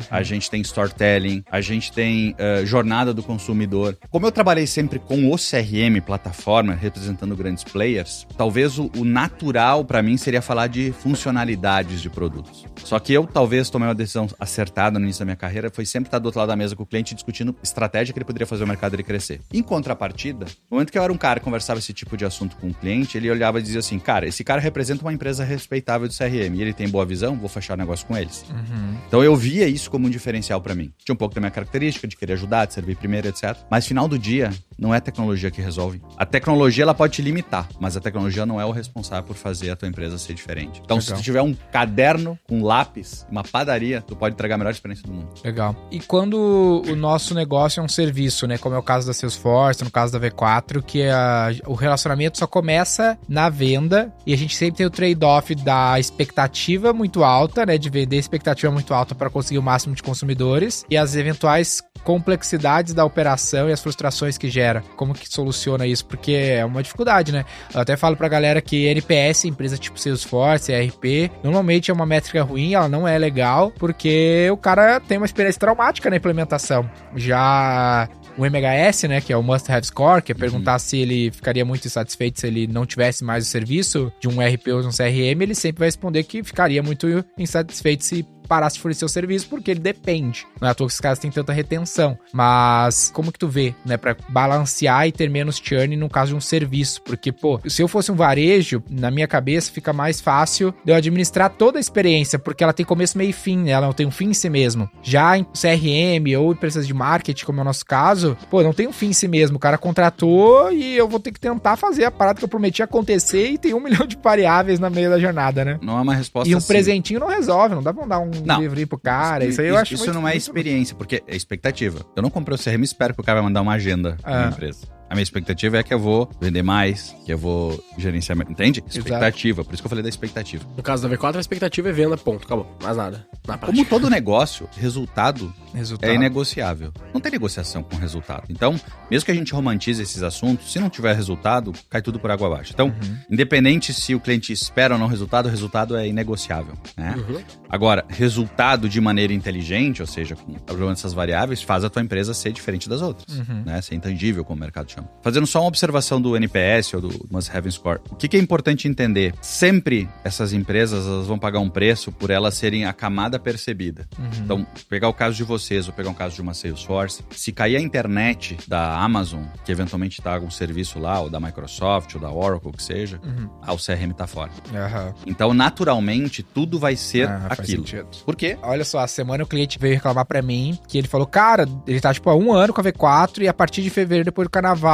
a gente tem Storytelling, a gente tem eh, Jornada do Consumidor. Como eu trabalhei sempre com o CRM, plataforma, representando grandes players, talvez o, o natural pra mim seria falar de funcionalidades de produtos. Só que eu talvez tomei uma decisão acertada no início da minha carreira, foi sempre estar do outro lado da mesa com o cliente discutindo estratégia que ele poderia fazer o mercado ele crescer. Em contrapartida, no momento que eu era um cara que conversava esse tipo de assunto com o cliente, ele olhava e dizia assim: Cara, esse cara representa uma empresa respeitável de CRM e ele tem boa visão, vou fechar o negócio com eles. Uhum. Então eu via isso como um diferencial pra mim. Tinha um pouco da minha característica de querer ajudar, de servir primeiro, etc. Mas final do dia, não é a tecnologia que resolve. A tecnologia ela pode te limitar, mas a tecnologia não é o responsável por fazer a tua empresa ser diferente. Então, se Legal. tu tiver um caderno, um lápis, uma padaria, tu pode entregar a melhor experiência do mundo. Legal. E quando o nosso negócio é um serviço, né? Como é o caso da Salesforce, no caso da V4, que a- o relacionamento só começa na venda e a gente sempre tem o trade-off da expectativa muito alta, né? De vender expectativa muito alta para conseguir o máximo de consumidores e as eventuais complexidades da operação e as frustrações que gera. Como que soluciona isso? Porque é uma dificuldade, né? Eu até falo pra galera que NPS, empresa tipo Salesforce, ERP, normalmente é uma métrica ruim, ela não é legal, porque o cara tem uma experiência traumática na implementação. Já o MHS, né, que é o Must Have Score, que é perguntar se ele ficaria muito insatisfeito se ele não tivesse mais o serviço de um RP ou de um CRM, ele sempre vai responder que ficaria muito insatisfeito se parasse de fornecer o serviço, porque ele depende. Não é à toa que esses caras têm tanta retenção. Mas como que tu vê, né, pra balancear e ter menos churn no caso de um serviço? Porque, pô, se eu fosse um varejo, na minha cabeça fica mais fácil de eu administrar toda a experiência, porque ela tem começo, meio e fim, né? Ela não tem um fim em si mesmo. Já em CRM ou empresas de marketing, como é o nosso caso, pô, não tem um fim em si mesmo. O cara contratou e eu vou ter que tentar fazer a parada que eu prometi acontecer e tem um milhão de variáveis no meio da jornada, né? Não é uma resposta E um assim. presentinho não resolve, não dá pra dar um Não. livrinho pro cara. Isso aí eu acho Isso muito- não é experiência, porque é expectativa. Eu não comprei o CRM e espero que o cara vai mandar uma agenda pra Ah. minha empresa. A minha expectativa é que eu vou vender mais, que eu vou gerenciar. Entende? Expectativa. Por isso que eu falei da expectativa. No caso da V4, a expectativa é venda, ponto. Acabou. Mais nada. Na. Como todo negócio, resultado Resultado. é inegociável. Não tem negociação com resultado. Então, mesmo que a gente romantize esses assuntos, se não tiver resultado, cai tudo por água abaixo. Então, independente se o cliente espera ou não resultado, o resultado é inegociável. Né? Uhum. Agora, resultado de maneira inteligente, ou seja, com problema dessas variáveis, faz a tua empresa ser diferente das outras. Uhum. Né? Ser intangível, como o mercado chama. Chama. Fazendo só uma observação do NPS ou do Must Have Score. O que, que é importante entender? Sempre essas empresas elas vão pagar um preço por elas serem a camada percebida. Então, pegar o caso de vocês ou pegar um caso de uma Salesforce, se cair a internet da Amazon, que eventualmente tá algum serviço lá, ou da Microsoft, ou da Oracle, que seja, ah, o CRM tá fora. Aham. Então, naturalmente, tudo vai ser faz aquilo. Por quê? Olha só, a semana o cliente veio reclamar pra mim que ele falou, cara, ele tá tipo há um ano com a V4 e a partir de fevereiro, depois do carnaval,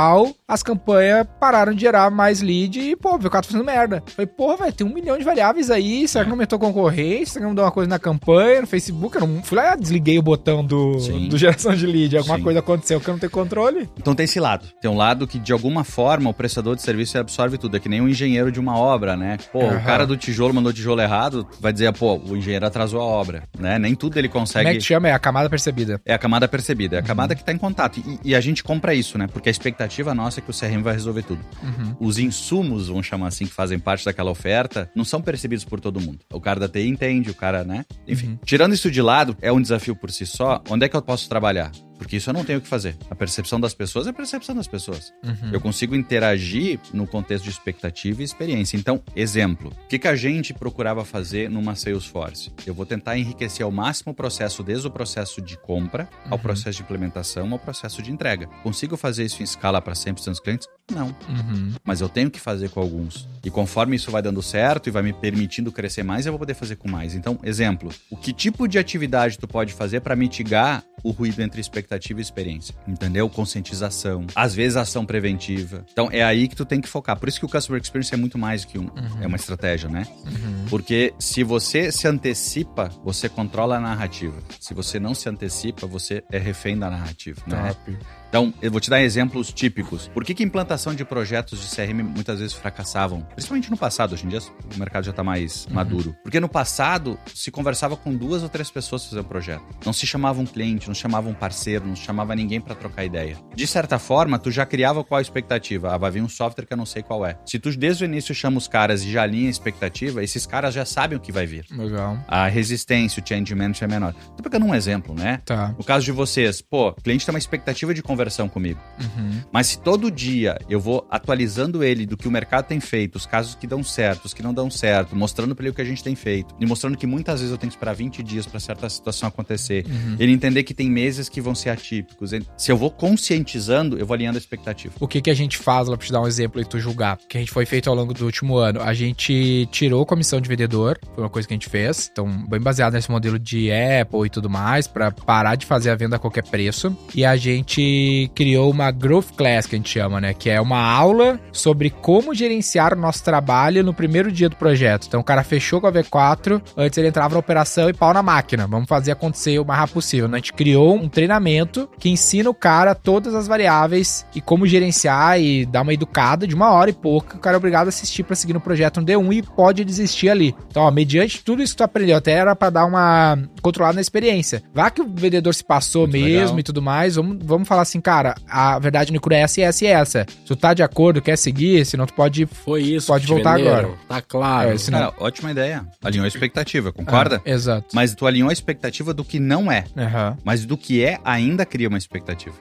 as campanhas pararam de gerar mais lead e, pô, o V4 tá fazendo merda. Falei, porra, velho, tem um milhão de variáveis aí, será que não aumentou concorrência? Será que não deu uma coisa na campanha, no Facebook? Eu não fui lá e desliguei o botão do, Sim. do geração de lead. Alguma Sim. coisa aconteceu que eu não tenho controle. Então tem esse lado. Tem um lado que, de alguma forma, o prestador de serviço absorve tudo. É que nem um engenheiro de uma obra, né? Pô, Aham. o cara do tijolo mandou tijolo errado, vai dizer, pô, o engenheiro atrasou a obra, né? Nem tudo ele Como é consegue... que chama? É a camada percebida. É a camada percebida, é a camada que está em contato. E, e a gente compra isso, né? Porque a expectativa nossa é que o CRM vai resolver tudo. Os insumos, vamos chamar assim, que fazem parte daquela oferta, não são percebidos por todo mundo. O cara da TI entende, o cara, né? Enfim. Tirando isso de lado, é um desafio por si só. Onde é que eu posso trabalhar? Porque isso eu não tenho o que fazer. A percepção das pessoas é a percepção das pessoas. Eu consigo interagir no contexto de expectativa e experiência. Então, exemplo. O que, que a gente procurava fazer numa Salesforce? Eu vou tentar enriquecer ao máximo o processo, desde o processo de compra, ao processo de implementação, ao processo de entrega. Consigo fazer isso em escala para 100% dos clientes? Não. Uhum. Mas eu tenho que fazer com alguns. E conforme isso vai dando certo e vai me permitindo crescer mais, eu vou poder fazer com mais. Então, exemplo, o que tipo de atividade tu pode fazer para mitigar o ruído entre expectativa e experiência? Entendeu? Conscientização, às vezes ação preventiva. Então, é aí que tu tem que focar. Por isso que o customer experience é muito mais que um, é uma estratégia, né? Porque se você se antecipa, você controla a narrativa. Se você não se antecipa, você é refém da narrativa, né? Então, eu vou te dar exemplos típicos. Por que, que a implantação de projetos de CRM muitas vezes fracassavam? Principalmente no passado, hoje em dia o mercado já está mais maduro. Porque no passado se conversava com duas ou três pessoas para fazer um projeto. Não se chamava um cliente, não se chamava um parceiro, não se chamava ninguém para trocar ideia. De certa forma, tu já criava qual a expectativa? Ah, vai vir um software que eu não sei qual é. Se tu desde o início chama os caras e já alinha a expectativa, esses caras já sabem o que vai vir. Legal. A resistência, o change management é menor. Tô pegando um exemplo, né? Tá. No caso de vocês, pô, o cliente tem uma expectativa de conversão comigo. Uhum. Mas se todo dia eu vou atualizando ele do que o mercado tem feito, os casos que dão certo, os que não dão certo, mostrando para ele o que a gente tem feito, e mostrando que muitas vezes eu tenho que esperar 20 dias para certa situação acontecer, ele entender que tem meses que vão ser atípicos. ele- Se eu vou conscientizando, eu vou alinhando a expectativa. O que, que a gente faz, lá pra te dar um exemplo e tu julgar, que a gente foi feito ao longo do último ano? A gente tirou comissão de vendedor, foi uma coisa que a gente fez, então bem baseado nesse modelo de Apple e tudo mais, pra parar de fazer a venda a qualquer preço. E a gente criou uma Growth Class, que a gente chama, né? Que é uma aula sobre como gerenciar o nosso trabalho no primeiro dia do projeto. Então o cara fechou com a V4, antes ele entrava na operação e pau na máquina. Vamos fazer acontecer o mais rápido possível. né? A gente criou um treinamento que ensina o cara todas as variáveis e como gerenciar e dar uma educada de uma hora e pouca. O cara é obrigado a assistir pra seguir no projeto no D1 e pode desistir ali. Então, ó, mediante tudo isso que tu aprendeu, até era pra dar uma controlada na experiência. Vá que o vendedor se passou Muito mesmo legal. e tudo mais, vamos, vamos falar assim, cara, a verdade no é essa e essa e essa. Se tu tá de acordo, quer seguir, senão tu pode... Foi isso. Pode voltar venderam. agora. Tá claro. É, senão- Cara, ótima ideia. Alinhou a expectativa, concorda? Ah, exato. Mas tu alinhou a expectativa do que não é. Aham. Mas do que é, ainda cria uma expectativa.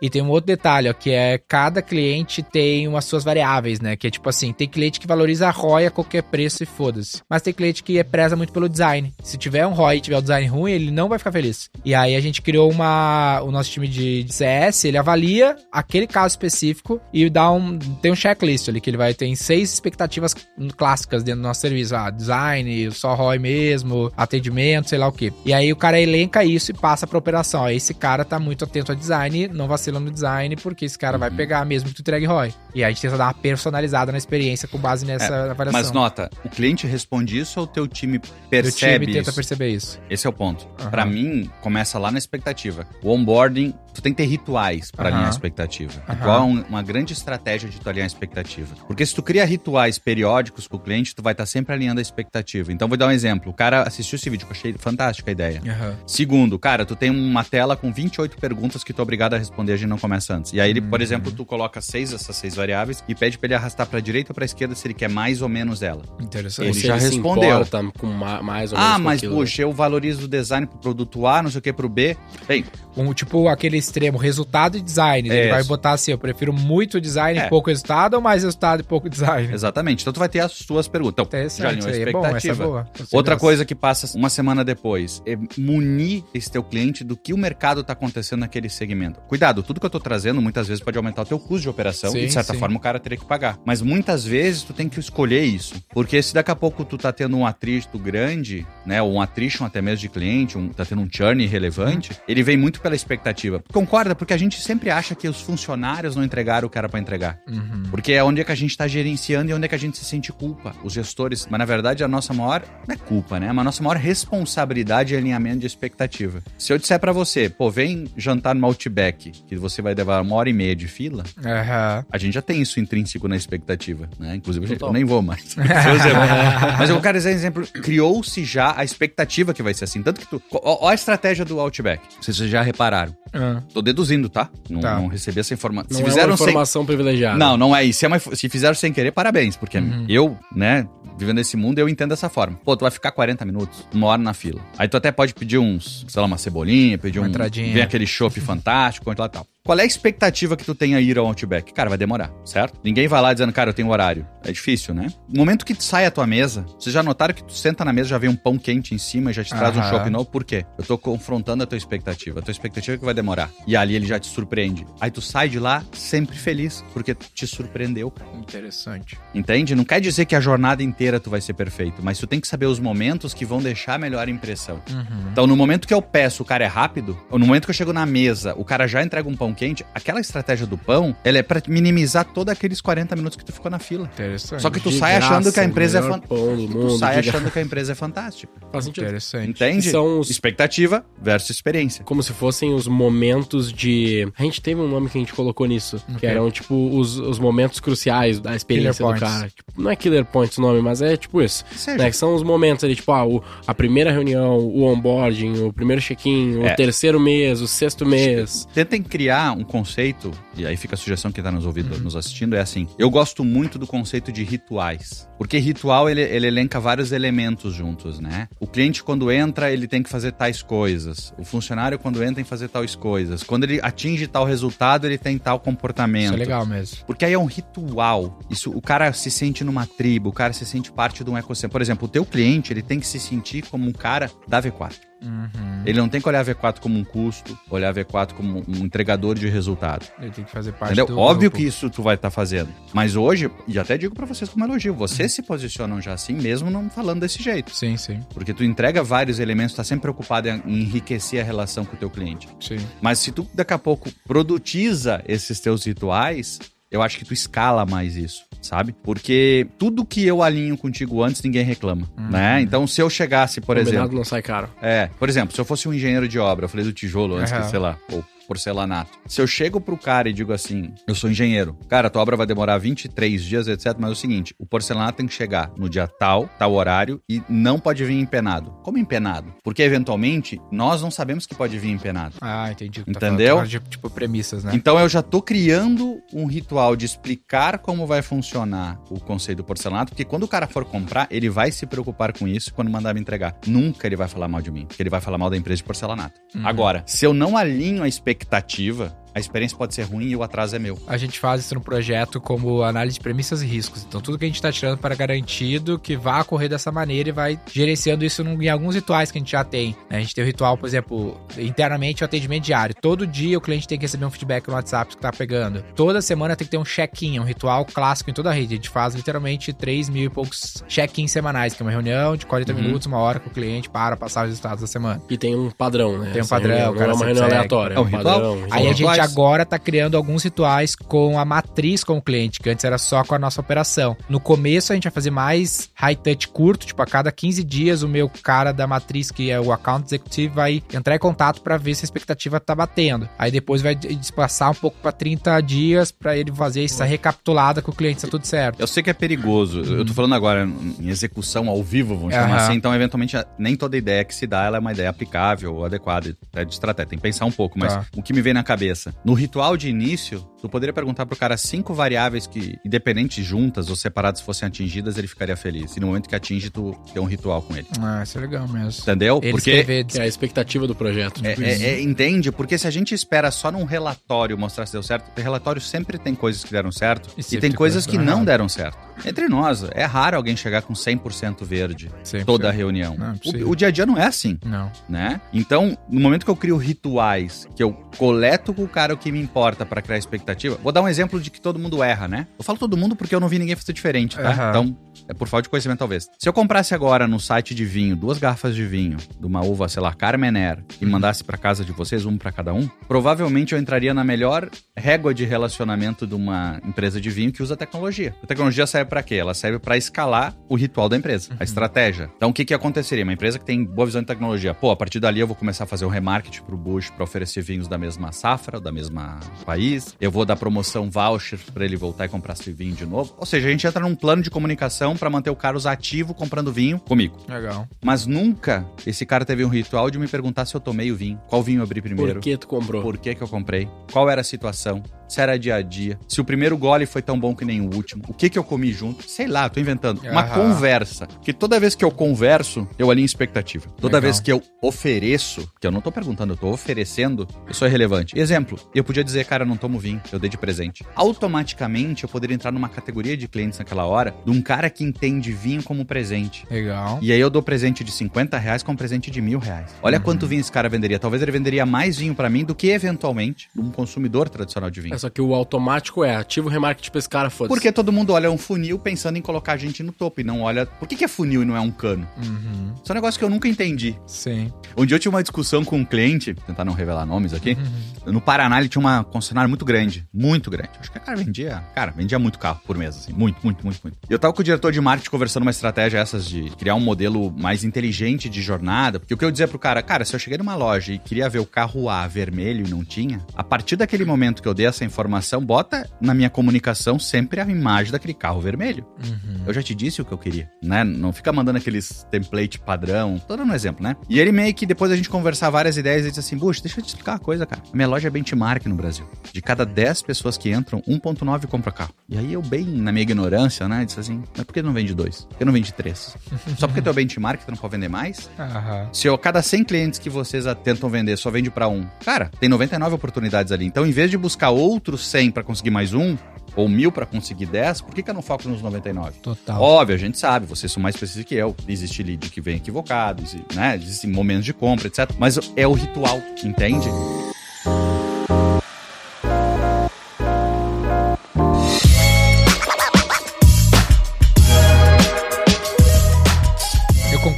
E tem um outro detalhe, ó, que é cada cliente tem umas suas variáveis, né? Que é tipo assim, tem cliente que valoriza a ROI a qualquer preço e foda-se. Mas tem cliente que preza muito pelo design. Se tiver um ROI e tiver um design ruim, ele não vai ficar feliz. E aí a gente criou uma... O nosso time de, de CS, ele avalia aquele caso específico e dá um... Tem um checklist ali, que ele vai ter seis expectativas clássicas dentro do nosso serviço. Ah, design, só ROI mesmo, atendimento, sei lá o quê. E aí o cara elenca isso e passa pra operação. Ó, esse cara tá muito atento a design, não vacila no design, porque esse cara vai pegar mesmo que tu entregue ROI. E aí a gente tenta dar uma personalizada na experiência com base nessa avaliação. Mas nota, o cliente responde isso ou o teu time o time percebe tenta isso? perceber isso. Esse é o ponto. Aham. Pra mim, começa lá na expectativa. O onboarding, tu tem que ter rituais pra Aham. alinhar a expectativa. Ritual é um- uma grande estratégia de tu alinhar a expectativa. Porque se tu cria rituais periódicos com o cliente, tu vai estar sempre alinhando a expectativa. Então, vou dar um exemplo. O cara assistiu esse vídeo, que eu achei fantástica a ideia. Segundo, cara, tu tem uma tela com 28 perguntas que tu é obrigado a responder, a gente não começa antes. E aí, ele, por exemplo, tu coloca seis dessas seis variáveis e pede pra ele arrastar pra direita ou pra esquerda se ele quer mais ou menos dela. Interessante. Ele Se já se respondeu. importa com ma- mais ou menos Ah, mas aquilo. puxa, eu valorizo o design pro produto A, não sei o que pro B. Bem, Um, tipo aquele extremo, resultado e design. Ele Isso. vai botar assim, eu prefiro muito design É. e pouco resultado ou mais resultado e pouco design? Exatamente. Então tu vai ter as suas perguntas. Então, já alinhou a é bom, é expectativa. boa. Gostei Outra coisa que passa uma semana depois é munir esse teu cliente do que o mercado está acontecendo naquele segmento. Cuidado, tudo que eu tô trazendo muitas vezes pode aumentar o teu custo de operação Sim, e de certa sim. forma o cara teria que pagar. Mas muitas vezes tu tem que escolher isso, porque se daqui a pouco tu tá tendo um atrito grande, né, ou um attrition até mesmo de cliente, um, tá tendo um churn relevante, Uhum. ele vem muito pela expectativa. Concorda? Porque a gente sempre acha que os funcionários não entregaram o que era para entregar. Uhum. Porque é onde é que a gente está gerenciando e onde é que a gente se sente culpa. Os gestores, mas na verdade a nossa maior, não é culpa, né? Mas a nossa maior responsabilidade é alinhamento de expectativa. Se eu disser pra você, pô, vem jantar no Outback, que você vai levar uma hora e meia de fila, Aham. a gente já tem isso intrínseco na expectativa, né? Inclusive, eu Total. nem vou mais. Mas eu quero dizer, exemplo, criou-se já a expectativa que vai ser assim. Tanto que tu. Ó, ó a estratégia do Outback. Vocês já repararam. Ah, Tô deduzindo, tá? Não, Tá. não recebi essa informação. Não Se é fizeram uma sem, informação privilegiada. não, não é isso. Se, é uma- se fizeram sem querer, parabéns. Porque Uhum. eu, né, vivendo nesse mundo, eu entendo dessa forma. Pô, tu vai ficar 40 minutos, uma hora na fila. Aí tu até pode pedir uns, sei lá, uma cebolinha, pedir Uma um. entradinha. Vem aquele chopp fantástico, e tal, tal. Qual é a expectativa que tu tem a ir ao Outback? Cara, vai demorar, certo? Ninguém vai lá dizendo, cara, eu tenho horário. É difícil, né? No momento que tu sai a tua mesa, vocês já notaram que tu senta na mesa, já vem um pão quente em cima e já te traz um chopp novo? Por quê? Eu tô confrontando a tua expectativa. A tua expectativa é que vai demorar. E ali ele já te surpreende. Aí tu sai de lá sempre feliz, porque te surpreendeu. interessante. Entende? Não quer dizer que a jornada inteira tu vai ser perfeito, mas tu tem que saber os momentos que vão deixar a melhor impressão. Uhum. Então, no momento que eu peço, o cara é rápido, ou no momento que eu chego na mesa, o cara já entrega um pão quente, aquela estratégia do pão, ela é pra minimizar todos aqueles 40 minutos que tu ficou na fila. Interessante. Só que tu De sai graça, achando que a empresa é fantástica. pão do Tu sai achando que a empresa é fantástica. Faz sentido. Interessante. Entende? São os- Expectativa versus experiência. Como se fossem os momentos de. A gente teve um nome que a gente colocou nisso. Que Ok. eram, tipo, os, os momentos cruciais da experiência Killer do points. cara. Tipo, não é Killer Points o nome, mas é tipo isso. Né, que são os momentos ali, tipo, ah, o- a primeira reunião, o onboarding, o primeiro check-in, É. o terceiro mês, o sexto mês. Tentem criar um conceito, e aí fica a sugestão que tá nos ouvindo, nos assistindo, é assim. Eu gosto muito do conceito de rituais. Porque ritual, ele, ele elenca vários elementos juntos, né? O cliente, quando entra, ele tem que fazer tais coisas. O funcionário, quando entra, tem que fazer tais coisas. Quando ele atinge tal resultado, ele tem tal comportamento. Isso é legal mesmo. Porque aí é um ritual. Isso, o cara se sente numa tribo, o cara se sente parte de um ecossistema. Por exemplo, o teu cliente, ele tem que se sentir como um cara da V4. Uhum. Ele não tem que olhar a V4 como um custo, olhar a V4 como um entregador de resultado. Ele tem que fazer parte Entendeu? do Óbvio grupo. que isso tu vai estar fazendo. Mas hoje, e até digo pra vocês como elogio, vocês se posicionam já assim, mesmo não falando desse jeito. Sim, sim, Porque tu entrega vários elementos, tá sempre preocupado em enriquecer a relação com o teu cliente. sim. Mas se tu daqui a pouco produtiza esses teus rituais, eu acho que tu escala mais isso, sabe? Porque tudo que eu alinho contigo antes, ninguém reclama, né? Então, se eu chegasse, por Combinado exemplo... não sai caro. É, por exemplo, se eu fosse um engenheiro de obra, eu falei do tijolo antes, Aham. que, sei lá, ou porcelanato. Se eu chego pro cara e digo assim, eu sou engenheiro, cara, tua obra vai demorar 23 dias, etc, mas é o seguinte, o porcelanato tem que chegar no dia tal, tal horário, e não pode vir empenado. Como empenado? Porque, eventualmente, nós não sabemos que pode vir empenado. Ah, entendi. Tá Entendeu? falando de, tipo, premissas, né? Então eu já tô criando um ritual de explicar como vai funcionar o conceito do porcelanato, porque quando o cara for comprar, ele vai se preocupar com isso quando mandar me entregar. Nunca ele vai falar mal de mim, porque ele vai falar mal da empresa de porcelanato. Agora, se eu não alinho a expectativa, expectativa a experiência pode ser ruim e o atraso é meu. A gente faz isso no projeto como análise de premissas e riscos. Então, tudo que a gente está tirando para garantido que vá ocorrer dessa maneira e vai gerenciando isso num- em alguns rituais que a gente já tem. né? A gente tem o ritual, por exemplo, internamente o atendimento diário. Todo dia o cliente tem que receber um feedback no WhatsApp que tá pegando. Toda semana tem que ter um check-in, um ritual clássico em toda a rede. A gente faz literalmente 3 mil e poucos check-ins semanais, que é uma reunião de 40 Uhum. minutos, uma hora com o cliente para passar os resultados da semana. E tem um padrão, né? Tem um Essa padrão, reunião o cara Não é uma reunião aleatória, É um ritual? padrão. Aí a gente. Agora tá criando alguns rituais com a matriz com o cliente, que antes era só com a nossa operação. No começo a gente vai fazer mais high touch curto, tipo a cada 15 dias o meu cara da matriz, que é o account executive, vai entrar em contato pra ver se a expectativa tá batendo. Aí depois vai despassar um pouco pra 30 dias pra ele fazer essa recapitulada com o cliente se tá tudo certo. Eu sei que é perigoso. Eu tô falando agora em execução ao vivo, vamos chamar Aham. assim. Então, eventualmente, nem toda ideia que se dá ela é uma ideia aplicável ou adequada, até de estratégia. Tem que pensar um pouco. Mas Tá. o que me vem na cabeça? No ritual de início, Tu poderia perguntar pro cara cinco variáveis que, independentes, juntas ou separadas, fossem atingidas, ele ficaria feliz. E no momento que atinge, tu tem um ritual com ele. Ah, isso é legal mesmo. Entendeu? Ele Porque escrever, Que é a expectativa do projeto. É, tipo é- isso. é- entende? Porque se a gente espera só num relatório mostrar se deu certo, o relatório sempre tem coisas que deram certo E e, tem coisas que não deram deram certo. Entre nós, é raro alguém chegar com 100% verde Sempre. toda a reunião. Não, é o, o dia a dia não é assim. Não. Né? Então, no momento que eu crio rituais, que eu coleto com o cara o que me importa pra criar expectativa, vou dar um exemplo de que todo mundo erra, né? Eu falo todo mundo porque eu não vi ninguém fazer diferente, tá? Aham. Então, é por falta de conhecimento talvez. Se eu comprasse agora no site de vinho duas garrafas de vinho de uma uva, sei lá, Carmener, e mandasse pra casa de vocês um pra cada um, provavelmente eu entraria na melhor régua de relacionamento de uma empresa de vinho que usa tecnologia. A tecnologia serve pra quê? Ela serve pra escalar o ritual da empresa, a estratégia. Então, o que que aconteceria? Uma empresa que tem boa visão de tecnologia, pô, a partir dali eu vou começar a fazer o remarketing pro Bush pra oferecer vinhos da mesma safra, da mesma país. Eu vou dar promoção voucher pra ele voltar e comprar esse vinho de novo. Ou seja, a gente entra num plano de comunicação pra manter o cara ativo comprando vinho comigo. Legal. Mas nunca esse cara teve um ritual de me perguntar se eu tomei o vinho, qual vinho eu abri primeiro. Por que tu comprou? Por que, que eu comprei? Qual era a situação? Se era dia a dia? Se o primeiro gole foi tão bom que nem o último? O que que eu comi junto? Sei lá, tô inventando. Uma Aham. conversa. Que toda vez que eu converso, eu alinho expectativa. Toda Legal. vez que eu ofereço, que eu não tô perguntando, eu tô oferecendo, eu sou irrelevante. Exemplo, eu podia dizer, cara, eu não tomo vinho, eu dei de presente. Automaticamente, eu poderia entrar numa categoria de clientes naquela hora, de um cara que entende vinho como presente. Legal. E aí eu dou presente de 50 reais com presente de mil reais. Olha Uhum. quanto vinho esse cara venderia. Talvez ele venderia mais vinho pra mim do que, eventualmente, um consumidor tradicional de vinho. É só que o automático é ativo o remarketing pra esse cara, foda-se. Porque todo mundo olha um funil pensando em colocar a gente no topo e não olha... Por que, que é funil e não é um cano? Uhum. Isso é um negócio que eu nunca entendi. Sim. Um dia eu tinha uma discussão com um cliente, tentar não revelar nomes aqui. Uhum. No Paraná ele tinha uma concessionária muito grande, muito grande. Acho que o cara vendia, cara, vendia muito carro por mês, assim, muito, muito, muito, muito. E eu tava com o diretor de marketing conversando uma estratégia essas de criar um modelo mais inteligente de jornada, porque o que eu dizia pro cara, cara, se eu cheguei numa loja e queria ver o carro A vermelho e não tinha, a partir daquele momento que eu dei essa informação, bota na minha comunicação sempre a imagem daquele carro vermelho. Uhum. Eu já te disse o que eu queria, né? Não fica mandando aqueles template padrão. Tô dando um exemplo, né? E ele meio que depois a gente conversar várias ideias, ele disse assim: Bush, deixa eu te explicar uma coisa, cara. A minha loja é benchmark no Brasil. De cada 10 pessoas que entram, 1,9 compra carro. E aí eu, bem na minha ignorância, né? Disse assim: Mas por que não vende dois? Por que não vende três? Só porque tu é benchmark, tu não pode vender mais? Aham. Se eu, a cada 100 clientes que vocês tentam vender só vende pra um, cara, tem 99 oportunidades ali. Então, em vez de buscar outros 100 pra conseguir mais um, ou mil pra conseguir 10, por que, que eu não foco nos 99? Total. Óbvio, a gente sabe, vocês são mais precisos que eu. Existe lead que vem equivocado, exi- né? Existem momentos de compra, etc. Mas é o ritual, entende?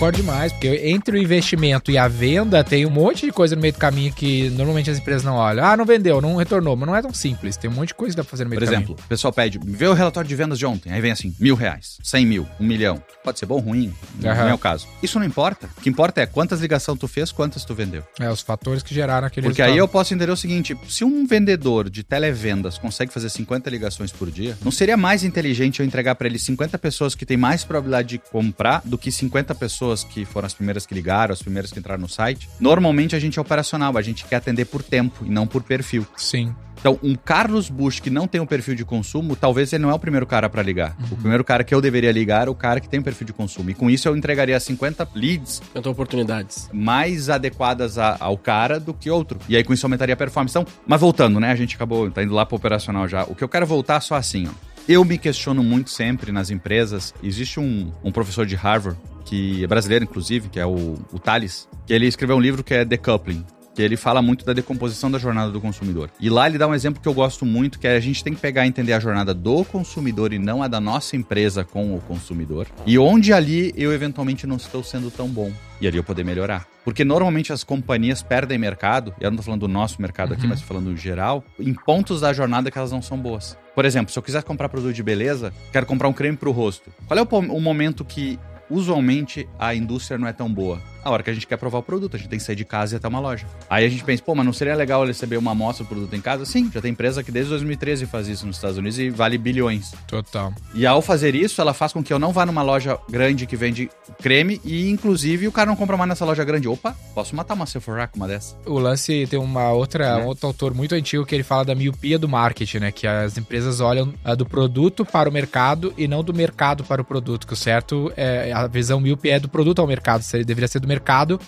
Concordo demais, porque entre o investimento e a venda tem um monte de coisa no meio do caminho que normalmente as empresas não olham. Ah, não vendeu, não retornou, mas não é tão simples. Tem um monte de coisa que dá pra fazer no meio Por do exemplo, o pessoal pede, vê o relatório de vendas de ontem. Aí vem assim, mil reais, cem mil, um milhão. Pode ser bom ou ruim, não é o caso. Isso não importa. O que importa é quantas ligações tu fez, quantas tu vendeu. caminho. É, os fatores que geraram aquele Porque aí eu resultado. posso entender o seguinte: se um vendedor de televendas consegue fazer 50 ligações por dia, não seria mais inteligente eu entregar pra ele 50 pessoas que têm mais probabilidade de comprar do que 50 pessoas que foram as primeiras que ligaram, as primeiras que entraram no site? Normalmente a gente é operacional, a gente quer atender por tempo e não por perfil. Sim. Então, um Carlos Bush que não tem um perfil de consumo, talvez ele não é o primeiro cara pra ligar. O primeiro cara que eu deveria ligar é o cara que tem um perfil de consumo. E com isso eu entregaria 50 leads Tentou oportunidades. mais adequadas a- ao cara do que outro. E aí com isso aumentaria a performance. Então, mas voltando, né? A gente acabou, tá indo lá pro operacional já. O que eu quero voltar só assim, ó. Eu me questiono muito sempre nas empresas. Existe um, um professor de Harvard, que é brasileiro, inclusive, que é o, o Thales, que ele escreveu um livro que é Decoupling. Que ele fala muito da decomposição da jornada do consumidor. E lá ele dá um exemplo que eu gosto muito, que é a gente tem que pegar e entender a jornada do consumidor e não a da nossa empresa com o consumidor. E onde ali eu eventualmente não estou sendo tão bom. E ali eu poder melhorar. Porque normalmente as companhias perdem mercado, e eu não tô falando do nosso mercado aqui, mas tô falando no geral, em pontos da jornada que elas não são boas. Por exemplo, se eu quiser comprar produto de beleza, quero comprar um creme pro rosto. Qual é o, o momento que usualmente a indústria não é tão boa? A hora que a gente quer provar o produto. A gente tem que sair de casa e ir até uma loja. Aí a gente pensa, pô, mas não seria legal receber uma amostra do produto em casa? Sim, já tem empresa que desde 2013 faz isso nos Estados Unidos e vale bilhões. Total. E ao fazer isso, ela faz com que eu não vá numa loja grande que vende creme e, inclusive, o cara não compra mais nessa loja grande. Opa, posso matar uma Sephora com uma dessa. O lance tem uma outra, Né? um outro autor muito antigo que ele fala da miopia do marketing, né? Que as empresas olham ah, do produto para o mercado e não do mercado para o produto. Que o certo é a visão míope é do produto ao mercado. Deveria ser do mercado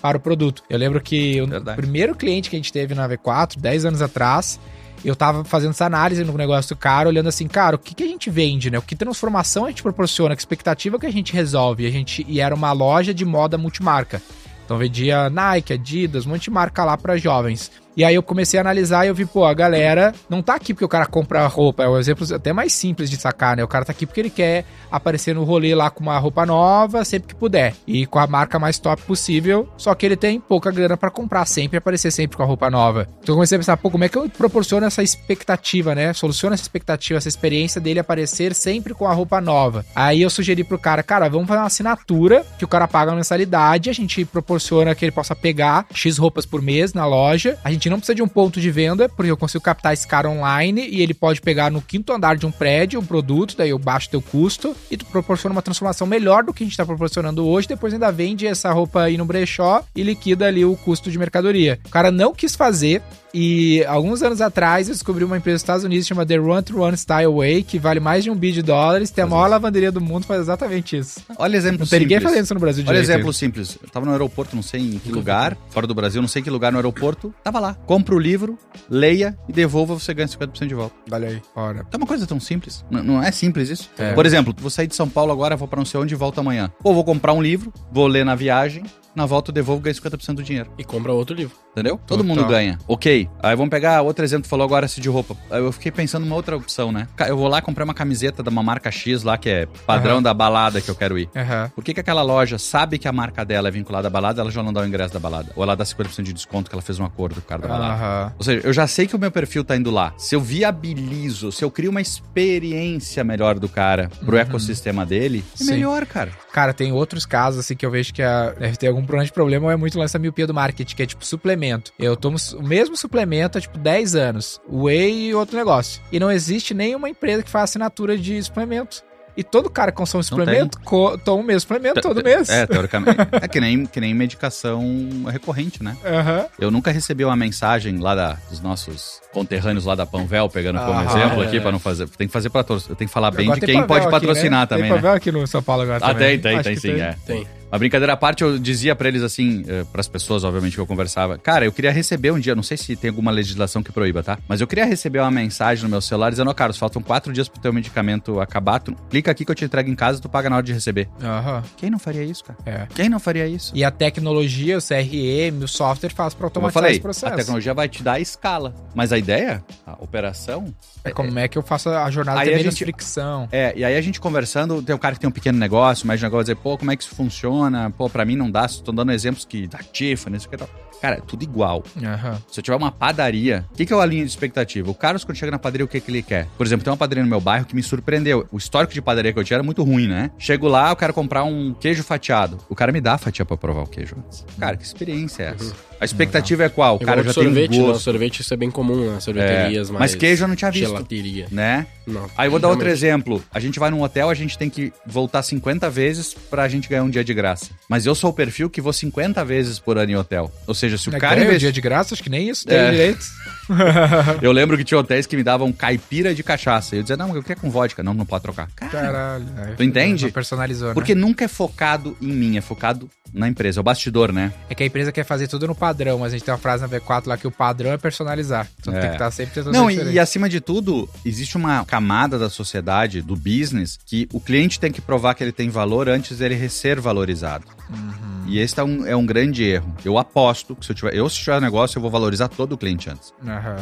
para o produto. Eu lembro que o Verdade. primeiro cliente que a gente teve na V4, 10 anos atrás, eu tava fazendo essa análise no negócio do cara, olhando assim, cara, o que, que a gente vende, né? O que transformação a gente proporciona, que expectativa que a gente resolve. A gente, e era uma loja de moda multimarca. Então vendia Nike, Adidas, um monte de marca lá para jovens. E aí eu comecei a analisar e eu vi, pô, a galera não tá aqui porque o cara compra roupa. É um exemplo até mais simples de sacar, né? O cara tá aqui porque ele quer aparecer no rolê lá com uma roupa nova sempre que puder. E com a marca mais top possível. Só que ele tem pouca grana para comprar sempre e aparecer sempre com a roupa nova. Então eu comecei a pensar, pô, como é que eu proporciono essa expectativa, né? Soluciono essa expectativa, essa experiência dele aparecer sempre com a roupa nova. Aí eu sugeri pro cara, cara, vamos fazer uma assinatura que o cara paga uma mensalidade, a gente proporciona que ele possa pegar X roupas por mês na loja. A gente não precisa de um ponto de venda, porque eu consigo captar esse cara online e ele pode pegar no quinto andar de um prédio um produto, daí eu baixo teu custo e tu proporciona uma transformação melhor do que a gente tá proporcionando hoje, depois ainda vende essa roupa aí no brechó e liquida ali o custo de mercadoria. O cara não quis fazer, e alguns anos atrás eu descobri uma empresa dos Estados Unidos chamada The Run to Run Style Way, que vale mais de um bilhão de dólares, tem a maior lavanderia do mundo, faz exatamente isso. Olha exemplo Não tem ninguém simples. fazendo isso no Brasil Olha direito. exemplo simples. Eu tava no aeroporto, não sei em que lugar, fora do Brasil, não sei em que lugar no aeroporto. Tava lá. Compra o livro, leia e devolva, você ganha 50% de volta. Olha aí, fora. É uma coisa tão simples. N- não é simples isso? É. Por exemplo, vou sair de São Paulo agora, vou pra não sei onde e volto amanhã. Pô, vou comprar um livro, vou ler na viagem, na volta eu devolvo, ganho 50% do dinheiro. E compra outro livro. Entendeu? Todo Total. mundo ganha. Ok. Aí vamos pegar outro exemplo, tu falou agora esse de roupa. Aí eu fiquei pensando numa outra opção, né? Eu vou lá comprar uma camiseta de uma marca X lá, que é padrão Aham. da balada que eu quero ir. Aham. Por que, que aquela loja sabe que a marca dela é vinculada à balada, ela já não dá o ingresso da balada? Ou ela dá 50% de desconto que ela fez um acordo com o cara da balada? Aham. Ou seja, eu já sei que o meu perfil tá indo lá. Se eu viabilizo, se eu crio uma experiência melhor do cara pro ecossistema dele, é Sim. melhor, cara. Cara, tem outros casos assim que eu vejo que a- deve ter algum grande problema ou é muito lance da miopia do marketing, que é tipo suplemento. Eu tomo o mesmo suplemento há tipo 10 anos, whey e outro negócio. E não existe nenhuma empresa que faça assinatura de suplemento. E todo cara que consome suplemento co- toma o mesmo suplemento todo mês. É, teoricamente. é que nem, que nem medicação recorrente, né? Aham. Eu nunca recebi uma mensagem lá da- dos nossos conterrâneos lá da Panvel, pegando como Ah, exemplo é. aqui pra não fazer. Tem que fazer pra todos. Eu tenho que falar bem Agora de tem quem pode aqui, patrocinar né? também, tem né? Pavel aqui no São Paulo agora Ah, também. tem, tem, Acho tem sim, é. Tem. Uma brincadeira à parte, eu dizia pra eles assim, eh, pras pessoas, obviamente, que eu conversava, cara, eu queria receber um dia, não sei se tem alguma legislação que proíba, tá? Mas eu queria receber uma mensagem no meu celular dizendo, ó, Carlos, faltam quatro dias pro teu medicamento acabar, tu clica aqui que eu te entrego em casa e tu paga na hora de receber. Aham, Quem não faria isso, cara? é. Quem não faria isso? E a tecnologia, o CRM, o software faz pra Como eu automatizar falei, esse processo. a tecnologia vai te dar a escala. Mas a ideia, a operação, É como é que eu faço a jornada ter a menos gente- fricção. É, e aí a gente conversando, tem um cara que tem um pequeno negócio, mas o negócio dizer, pô, como é que isso funciona? Pô, pra mim não dá, estou dando exemplos que da Tiffany, isso que tal. Cara, é tudo igual. Aham. Se eu tiver uma padaria, o que, que é a linha de expectativa? O Carlos, quando chega na padaria, o que, que ele quer? Por exemplo, tem uma padaria no meu bairro que me surpreendeu. O histórico de padaria que eu tinha era muito ruim, né? Chego lá, eu quero comprar um queijo fatiado. O cara me dá a fatia pra provar o queijo antes. Cara, que experiência é essa? A expectativa é qual? O cara já sorvete, tem um né? gosto, Sorvete isso é bem comum nas sorveterias, É, mas... mas queijo eu não tinha visto. Gelateria. né? Não. Aí eu vou dar outro exemplo. A gente vai num hotel, a gente tem que voltar 50 vezes pra gente ganhar um dia de graça. Mas eu sou o perfil que vou 50 vezes por ano em hotel. Ou seja, se o É cara ganha o investe... dia de graça, acho que nem isso tem É. direito. Eu lembro que tinha hotéis que me davam caipira de cachaça. E eu dizia, não, eu queria com vodka. Não, não pode trocar. Cara, Caralho. Tu entende? Personalizou, né? porque nunca é focado em mim, é focado na empresa. É o bastidor, né? É que a empresa quer fazer tudo no padrão, mas a gente tem uma frase na V4 lá que o padrão é personalizar. Então É. tem que estar sempre tentando Não, e, e acima de tudo, existe uma camada da sociedade, do business, que o cliente tem que provar que ele tem valor antes dele ser valorizado. Uhum. E esse é um, é um grande erro. Eu aposto que se eu tiver, eu se tiver negócio, eu vou valorizar todo o cliente antes. Aham.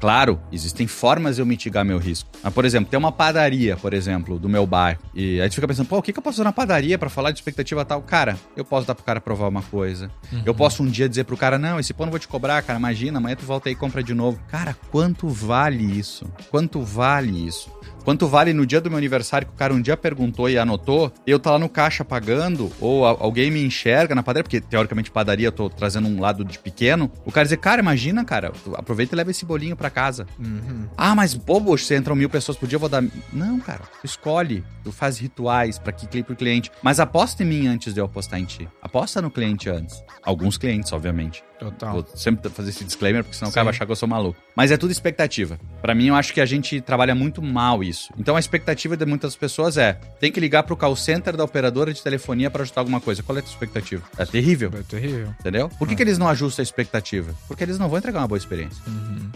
Claro, existem formas de eu mitigar meu risco. Mas, por exemplo, tem uma padaria, por exemplo, do meu bairro. E aí tu fica pensando, pô, o que, que eu posso fazer na padaria pra falar de expectativa tal? Cara, eu posso dar pro cara provar uma coisa. Eu posso um dia dizer pro cara, não, esse pão não vou te cobrar, cara. Imagina, amanhã tu volta aí e compra de novo. Cara, quanto vale isso? Quanto vale isso? Quanto vale no dia do meu aniversário que o cara um dia perguntou e anotou, eu tá lá no caixa pagando, ou a- alguém me enxerga na padaria, porque teoricamente padaria eu tô trazendo um lado de pequeno, o cara dizer, cara, imagina, cara, aproveita e leva esse bolinho pra casa. Ah, mas bobo, se entram mil pessoas por dia, eu vou dar. Não, cara, tu escolhe, tu faz rituais pra que clique pro cliente. Mas aposta em mim antes de eu apostar em ti. Aposta no cliente antes. Alguns clientes, obviamente. Total. Vou sempre fazer esse disclaimer, porque senão o Sim. cara vai achar que eu sou maluco. Mas é tudo expectativa. Pra mim, eu acho que a gente trabalha muito mal isso. Então, a expectativa de muitas pessoas é: tem que ligar pro call center da operadora de telefonia pra ajustar alguma coisa. Qual é a tua expectativa? É terrível. É terrível. Entendeu? Por que, que eles não ajustam a expectativa? Porque eles não vão entregar uma boa experiência.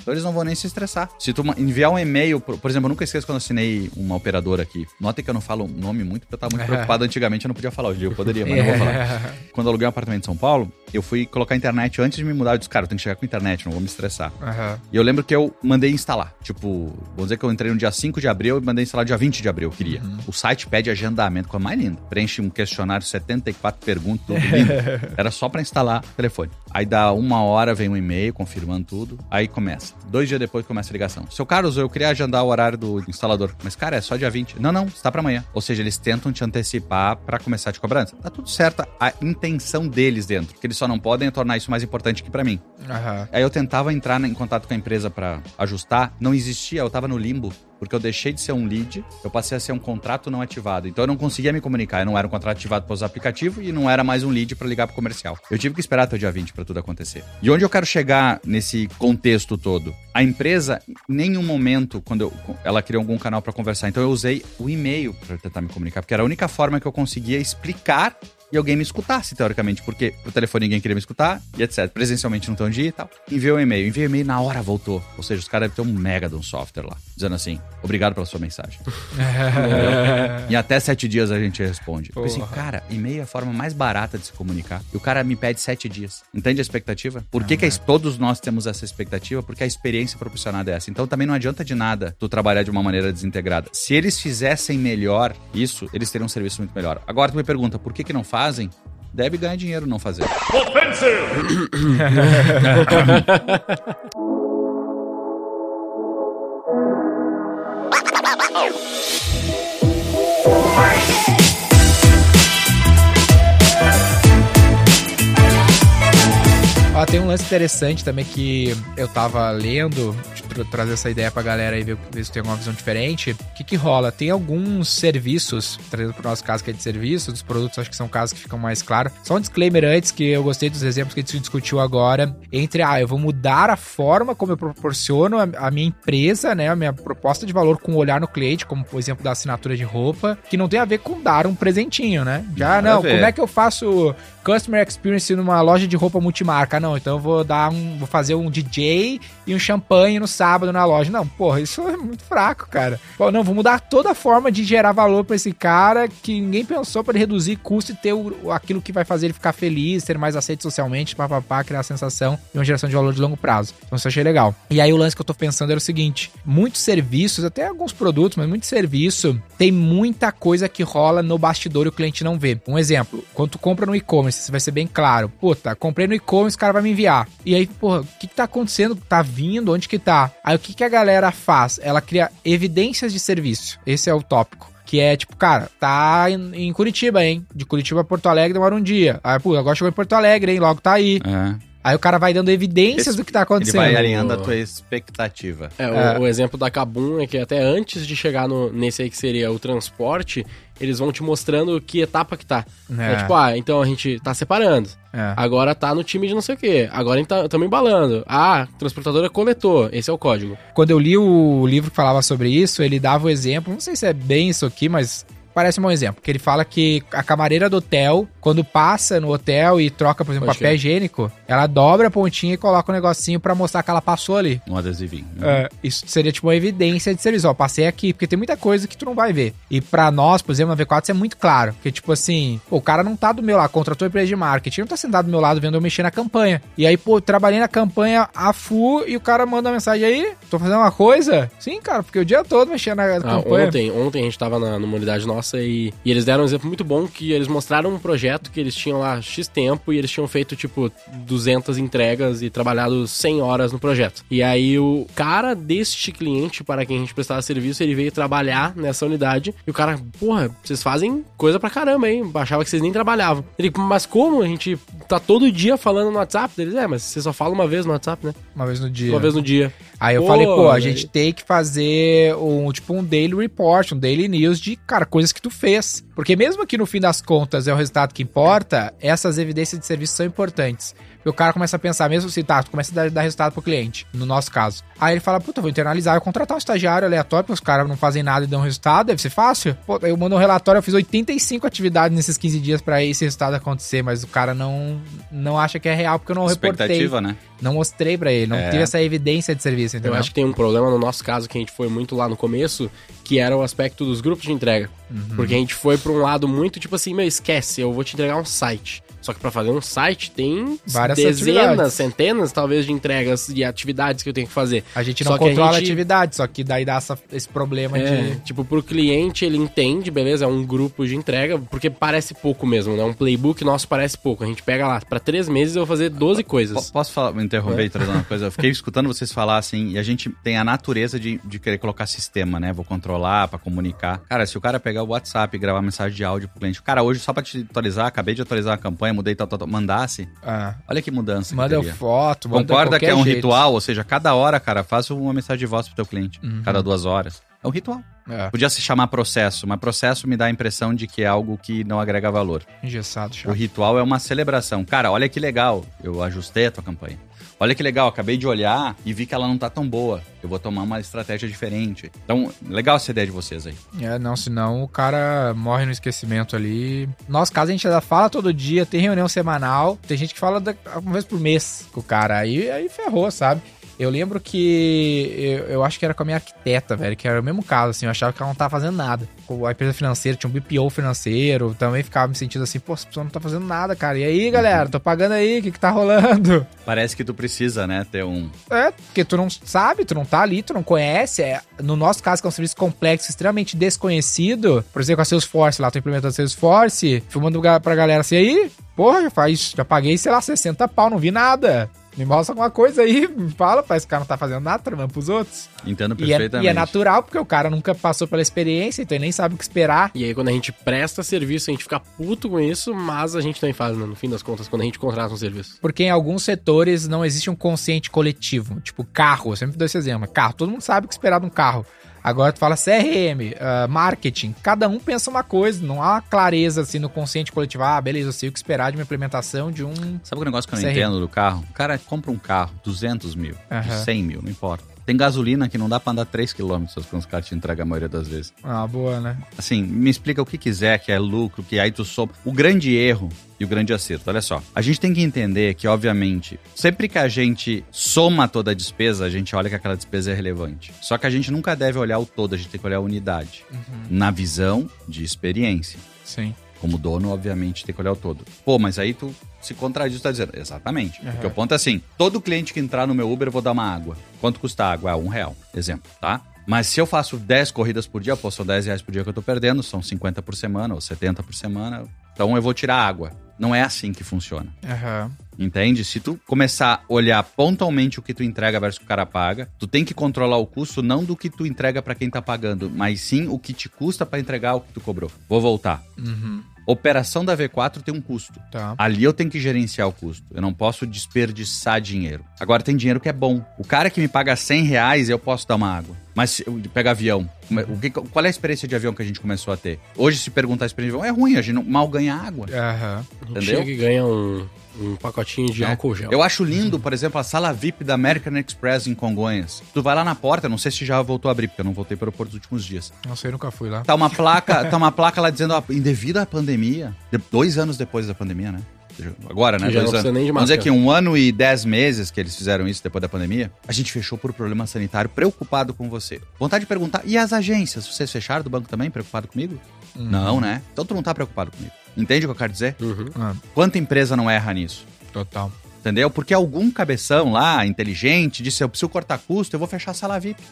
Então eles não vão nem se estressar. Se tu enviar um e-mail, por, por exemplo, eu nunca esqueço quando eu assinei uma operadora aqui. Notem que eu não falo o nome muito, porque eu tava muito preocupado antigamente, eu não podia falar. Hoje eu poderia, mas não vou falar. Quando eu aluguei um apartamento em São Paulo, eu fui colocar internet antes de me mudar. Eu disse, cara, eu tenho que chegar com internet, não vou me estressar. Aham. E eu lembro que eu mandei instalar. Tipo, vamos dizer que eu entrei no dia 5 de abril e mandei instalar dia 20 de abril, eu queria. O site pede agendamento, coisa mais linda. Preenche um questionário, 74 perguntas, tudo lindo. Era só pra instalar o telefone. Aí dá uma hora, vem um e-mail confirmando tudo. Aí começa. Dois dias depois começa a ligação. Seu Carlos, eu queria agendar o horário do instalador. Mas, cara, é só dia 20. Não, não, está pra amanhã. Ou seja, eles tentam te antecipar pra começar de cobrança. Tá tudo certo a intenção deles dentro. Que eles só não podem tornar isso mais importante que pra mim. Aham. Aí eu tentava entrar em contato com a empresa pra ajustar, não existia, eu tava no limbo, porque eu deixei de ser um lead, eu passei a ser um contrato não ativado. Então eu não conseguia me comunicar, eu não era um contrato ativado para usar aplicativo e não era mais um lead pra ligar pro comercial. Eu tive que esperar até o dia 20 pra tudo acontecer. E onde eu quero chegar nesse contexto todo? A empresa, em nenhum momento, quando eu- ela criou algum canal pra conversar, então eu usei o e-mail pra tentar me comunicar, porque era a única forma que eu conseguia explicar e alguém me escutasse, teoricamente, porque por telefone ninguém queria me escutar e etc. Presencialmente não tem onde ir e tal. Enviou um e-mail. Enviei um e-mail na hora voltou. Ou seja, os caras devem ter um mega de um software lá, dizendo assim: obrigado pela sua mensagem. e até sete dias a gente responde. Eu pensei, Porra. cara, e-mail é a forma mais barata de se comunicar. E o cara me pede sete dias. Entende a expectativa? Por que, que es- todos nós temos essa expectativa? Porque a experiência proporcionada é essa. Então também não adianta de nada tu trabalhar de uma maneira desintegrada. Se eles fizessem melhor isso, eles teriam um serviço muito melhor. Agora tu me pergunta, por que, que não fazem? Deve ganhar dinheiro não fazer. Ó, tem um lance interessante também que eu tava lendo, tra- trazer essa ideia pra galera aí ver, ver se tem alguma visão diferente. O que que rola? Tem alguns serviços, trazendo pro nosso caso que é de serviço, dos produtos acho que são casos que ficam mais claros. Só um disclaimer antes, que eu gostei dos exemplos que a gente discutiu agora, entre, ah, eu vou mudar a forma como eu proporciono a, a minha empresa, né, a minha proposta de valor com o olhar no cliente, como por exemplo da assinatura de roupa, que não tem a ver com dar um presentinho, né? Já, não, ver. como é que eu faço customer experience numa loja de roupa multimarca? Não, então vou dar um, vou fazer um DJ e um champanhe no sábado na loja. Não, porra, isso é muito fraco, cara. Pô, não, vou mudar toda a forma de gerar valor pra esse cara que ninguém pensou ele reduzir custo e ter o- aquilo que vai fazer ele ficar feliz, ser mais aceito socialmente, papapá, criar a sensação de uma geração de valor de longo prazo. Então isso eu achei legal. E aí o lance que eu tô pensando era o seguinte: muitos serviços, até alguns produtos, mas muito serviço, tem muita coisa que rola no bastidor e o cliente não vê. Um exemplo, quando tu compra no e-commerce, isso vai ser bem claro. Puta, comprei no e-commerce, cara vai me enviar. E aí, porra, o que, que tá acontecendo? Tá vindo? Onde que tá? Aí o que, que a galera faz? Ela cria evidências de serviço. Esse é o tópico. Que é tipo, cara, tá em, em Curitiba, hein? De Curitiba a Porto Alegre demora um dia. Aí, pô, agora chegou em Porto Alegre, hein? Logo tá aí. É. Aí o cara vai dando evidências Esse- do que tá Ele acontecendo. vai alinhando a tua expectativa. É, o, É. o exemplo da Kabum é que até antes de chegar no, nesse aí que seria o transporte, eles vão te mostrando que etapa que tá. É, É. tipo, ah, então a gente tá separando. É. Agora tá no time de não sei o quê. Agora estamos embalando. Ah, transportadora coletou. Esse é o código. Quando eu li o livro que falava sobre isso, ele dava o exemplo, não sei se é bem isso aqui, mas parece um bom exemplo, que ele fala que a camareira do hotel, quando passa no hotel e troca, por exemplo, Pode papel higiênico, ela dobra a pontinha e coloca um negocinho pra mostrar que ela passou ali. Um adesivinho. É, isso seria tipo uma evidência de serviço. Ó, passei aqui, porque tem muita coisa que tu não vai ver. E pra nós, por exemplo, na V4 isso é muito claro. Porque, tipo assim, pô, o cara não tá do meu lado, contratou a empresa de marketing, não tá sentado do meu lado vendo eu mexer na campanha. E aí, pô, trabalhei na campanha a full e o cara manda uma mensagem aí, tô fazendo uma coisa? Sim, cara, porque o dia todo mexendo na Ah, campanha. ontem, ontem a gente tava na, numa unidade nossa nossa e, e eles deram um exemplo muito bom que eles mostraram um projeto que eles tinham lá X tempo e eles tinham feito, tipo, 200 entregas e trabalhado 100 horas no projeto. E aí o cara deste cliente para quem a gente prestava serviço, ele veio trabalhar nessa unidade e o cara, porra, vocês fazem coisa pra caramba, hein? Achava que vocês nem trabalhavam. Ele, mas como? A gente tá todo dia falando no WhatsApp? Eles, é, mas você só fala uma vez no WhatsApp, né? Uma vez no dia. Uma vez no dia. Aí eu Pô, falei, pô, a gente tem que fazer um, tipo, um daily report, um daily news de, cara, coisas que tu fez. Porque mesmo que no fim das contas é o resultado que importa, essas evidências de serviço são importantes. Porque o cara começa a pensar, mesmo se tá, tu começa a dar, dar resultado pro cliente, no nosso caso. Aí ele fala, puta, vou internalizar, eu contratar um estagiário aleatório, porque os caras não fazem nada e dão resultado, deve ser fácil. Pô, eu mando um relatório, eu fiz 85 atividades nesses 15 dias pra esse resultado acontecer, mas o cara não, não acha que é real, porque eu não reportei. Expectativa, né? Não mostrei pra ele, não É. tive essa evidência de serviço, entendeu? Eu acho que tem um problema no nosso caso que a gente foi muito lá no começo, que era o aspecto dos grupos de entrega. Uhum. Porque a gente foi pra um lado muito tipo assim, meu, esquece, eu vou te entregar um site. Só que pra fazer um site tem Várias dezenas, atividades. centenas, talvez, de entregas e atividades que eu tenho que fazer. A gente Só não a controla a, gente- atividade, só que daí dá essa- esse problema É, de. tipo, pro cliente ele entende, beleza, é um grupo de entrega, porque parece pouco mesmo, né? Um playbook nosso parece pouco. A gente pega lá, pra três meses eu vou fazer 12 Po- coisas. Posso falar, me interromper e trazer uma coisa? Eu fiquei escutando vocês falar assim, e a gente tem a natureza de, de querer colocar sistema, né? Vou controlar pra comunicar. Cara, se o cara pegar o WhatsApp e gravar mensagem de áudio pro cliente, cara, hoje só pra te atualizar, acabei de atualizar a campanha, mudei tal, tal, tal, mandasse, Ah, olha que mudança. que manda teria. foto, manda Concorda que é um jeito. ritual? Ou seja, cada hora, cara, faz uma mensagem de voz pro teu cliente. Uhum. Cada duas horas. É um ritual. É, Podia se chamar processo, mas processo me dá a impressão de que é algo que não agrega valor. engessado, O chato. ritual é uma celebração. Cara, olha que legal, eu ajustei a tua campanha. Olha que legal, acabei de olhar e vi que ela não tá tão boa. Eu vou tomar uma estratégia diferente. Então, legal essa ideia de vocês aí. É, não, senão o cara morre no esquecimento ali. Nosso caso, a gente já fala todo dia, tem reunião semanal. Tem gente que fala uma vez por mês com o cara. Aí, aí ferrou, sabe? Eu lembro que eu, eu acho que era com a minha arquiteta, velho, que era o mesmo caso, assim, eu achava que ela não tava fazendo nada. A empresa financeira tinha um BPO financeiro, também ficava me sentindo assim, pô, essa pessoa não tá fazendo nada, cara. E aí, galera, tô pagando aí, o que que tá rolando? Parece que tu precisa, né, ter um. É, porque tu não sabe, tu não tá ali, tu não conhece. É, no nosso caso, que é um serviço complexo, extremamente desconhecido, por exemplo, com a Salesforce lá, tô implementando a Salesforce, filmando pra galera assim, aí, porra, já faz, já paguei, sei lá, 60 pau, não vi nada. Me mostra alguma coisa aí, me fala, parece que o cara não tá fazendo nada, trabalhando pros outros. Entendo E é, perfeitamente. e é natural, porque o cara nunca passou pela experiência, então ele nem sabe o que esperar. E aí, quando a gente presta serviço, a gente fica puto com isso, mas a gente também faz, né, no fim das contas, quando a gente contrata um serviço. Porque em alguns setores não existe um consciente coletivo. Tipo, carro, eu sempre dou esse exemplo. Carro, todo mundo sabe o que esperar de um carro. Agora tu fala CRM, ah, marketing, cada um pensa uma coisa, não há uma clareza assim no consciente coletivo. Ah, beleza, eu sei o que esperar de uma implementação de um. Sabe o negócio que eu não CRM. entendo do carro? O cara compra um carro, 200 mil, Aham. 100 mil, não importa. Tem gasolina que não dá pra andar 3 km quando os caras te entregam a maioria das vezes. Ah, boa, né? Assim, me explica o que quiser, que é lucro, que aí tu soma. O grande erro e o grande acerto, olha só. A gente tem que entender que, obviamente, sempre que a gente soma toda a despesa, a gente olha que aquela despesa é relevante. Só que a gente nunca deve olhar o todo, a gente tem que olhar a unidade. Na visão de experiência. Sim. Como dono, obviamente, tem que olhar o todo. Pô, mas aí tu se contradiz, tu tá dizendo. Exatamente. Porque o ponto é assim: todo cliente que entrar no meu Uber, eu vou dar uma água. Quanto custa a água? Ah, um real. Exemplo, tá? Mas se eu faço 10 corridas por dia, pô, são 10 reais por dia que eu tô perdendo, são 50 por semana ou 70 por semana. Então eu vou tirar água. Não é assim que funciona. Aham. Entende? Se tu começar a olhar pontualmente o que tu entrega versus o que o cara paga, tu tem que controlar o custo não do que tu entrega pra quem tá pagando, mas sim o que te custa pra entregar o que tu cobrou. Vou voltar. Uhum. Operação da V4 tem um custo. Tá. Ali eu tenho que gerenciar o custo. Eu não posso desperdiçar dinheiro. Agora tem dinheiro que é bom. O cara que me paga 100 reais, eu posso dar uma água. Mas pega avião. é- O que, qual é a experiência de avião que a gente começou a ter? Hoje, se perguntar a experiência de avião, é ruim, a gente não- mal ganha água. Aham. A gente Entendeu? chega e ganha um, um pacotinho de É. álcool gel. Eu acho lindo, por exemplo, a sala VIP da American Express em Congonhas. Tu vai lá na porta, não sei se já voltou a abrir, porque eu não voltei para o aeroporto nos últimos dias. Não sei, nunca fui lá. Tá uma placa, tá uma placa lá dizendo, ó, devido à pandemia, de- dois anos depois da pandemia, né? Agora, né? Já Dois anos. nem de Vamos dizer que um ano e dez meses que eles fizeram isso depois da pandemia, a gente fechou por problema sanitário, preocupado com você. Vontade de perguntar, e as agências? Vocês fecharam do banco também, preocupado comigo? Uhum. Não, né? Então tu não tá preocupado comigo. Entende o que eu quero dizer? Uhum. Ah, Quanta empresa não erra nisso? total. Entendeu? Porque algum cabeção lá, inteligente, disse: eu preciso cortar custo, eu vou fechar a sala VIP.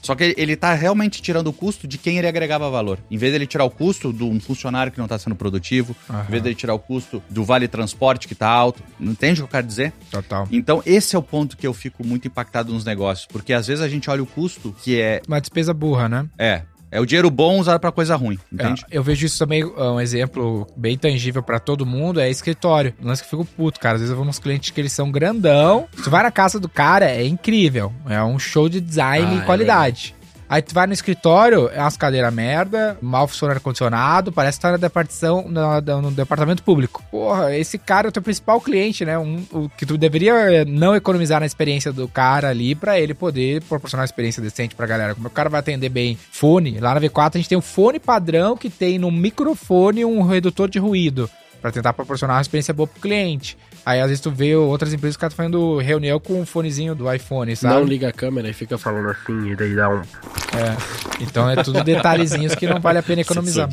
Só que ele, ele tá realmente tirando o custo de quem ele agregava valor. Em vez dele tirar o custo de um funcionário que não tá sendo produtivo, Aham. em vez dele tirar o custo do vale transporte que tá alto. Entende o que eu quero dizer? Total. Então, esse é o ponto que eu fico muito impactado nos negócios. Porque às vezes a gente olha o custo, que é. Uma despesa burra, né? É. É o dinheiro bom usado pra coisa ruim, entende? É, eu vejo isso também, uh, um exemplo bem tangível pra todo mundo, é escritório. Um lance que eu fico puto, cara. Às vezes eu vou nos clientes que eles são grandão. Tu vai na casa do cara, é incrível. É um show de design Ah, e é qualidade. Aí tu vai no escritório, é umas cadeiras merda, mal funciona ar-condicionado, parece que tá na departição, na- na- no departamento público. Porra, esse cara é o teu principal cliente, né? Um, o que tu deveria é, não economizar na experiência do cara ali pra ele poder proporcionar uma experiência decente pra galera. Como o cara vai atender bem fone, lá na V4 a gente tem um fone padrão que tem no microfone um redutor de ruído. Pra tentar proporcionar uma experiência boa pro cliente. Aí às vezes tu vê outras empresas que estão fazendo reunião com o fonezinho do iPhone, sabe? Não liga a câmera e fica falando assim, e daí dá um. É. Então é tudo detalhezinhos que não vale a pena economizar.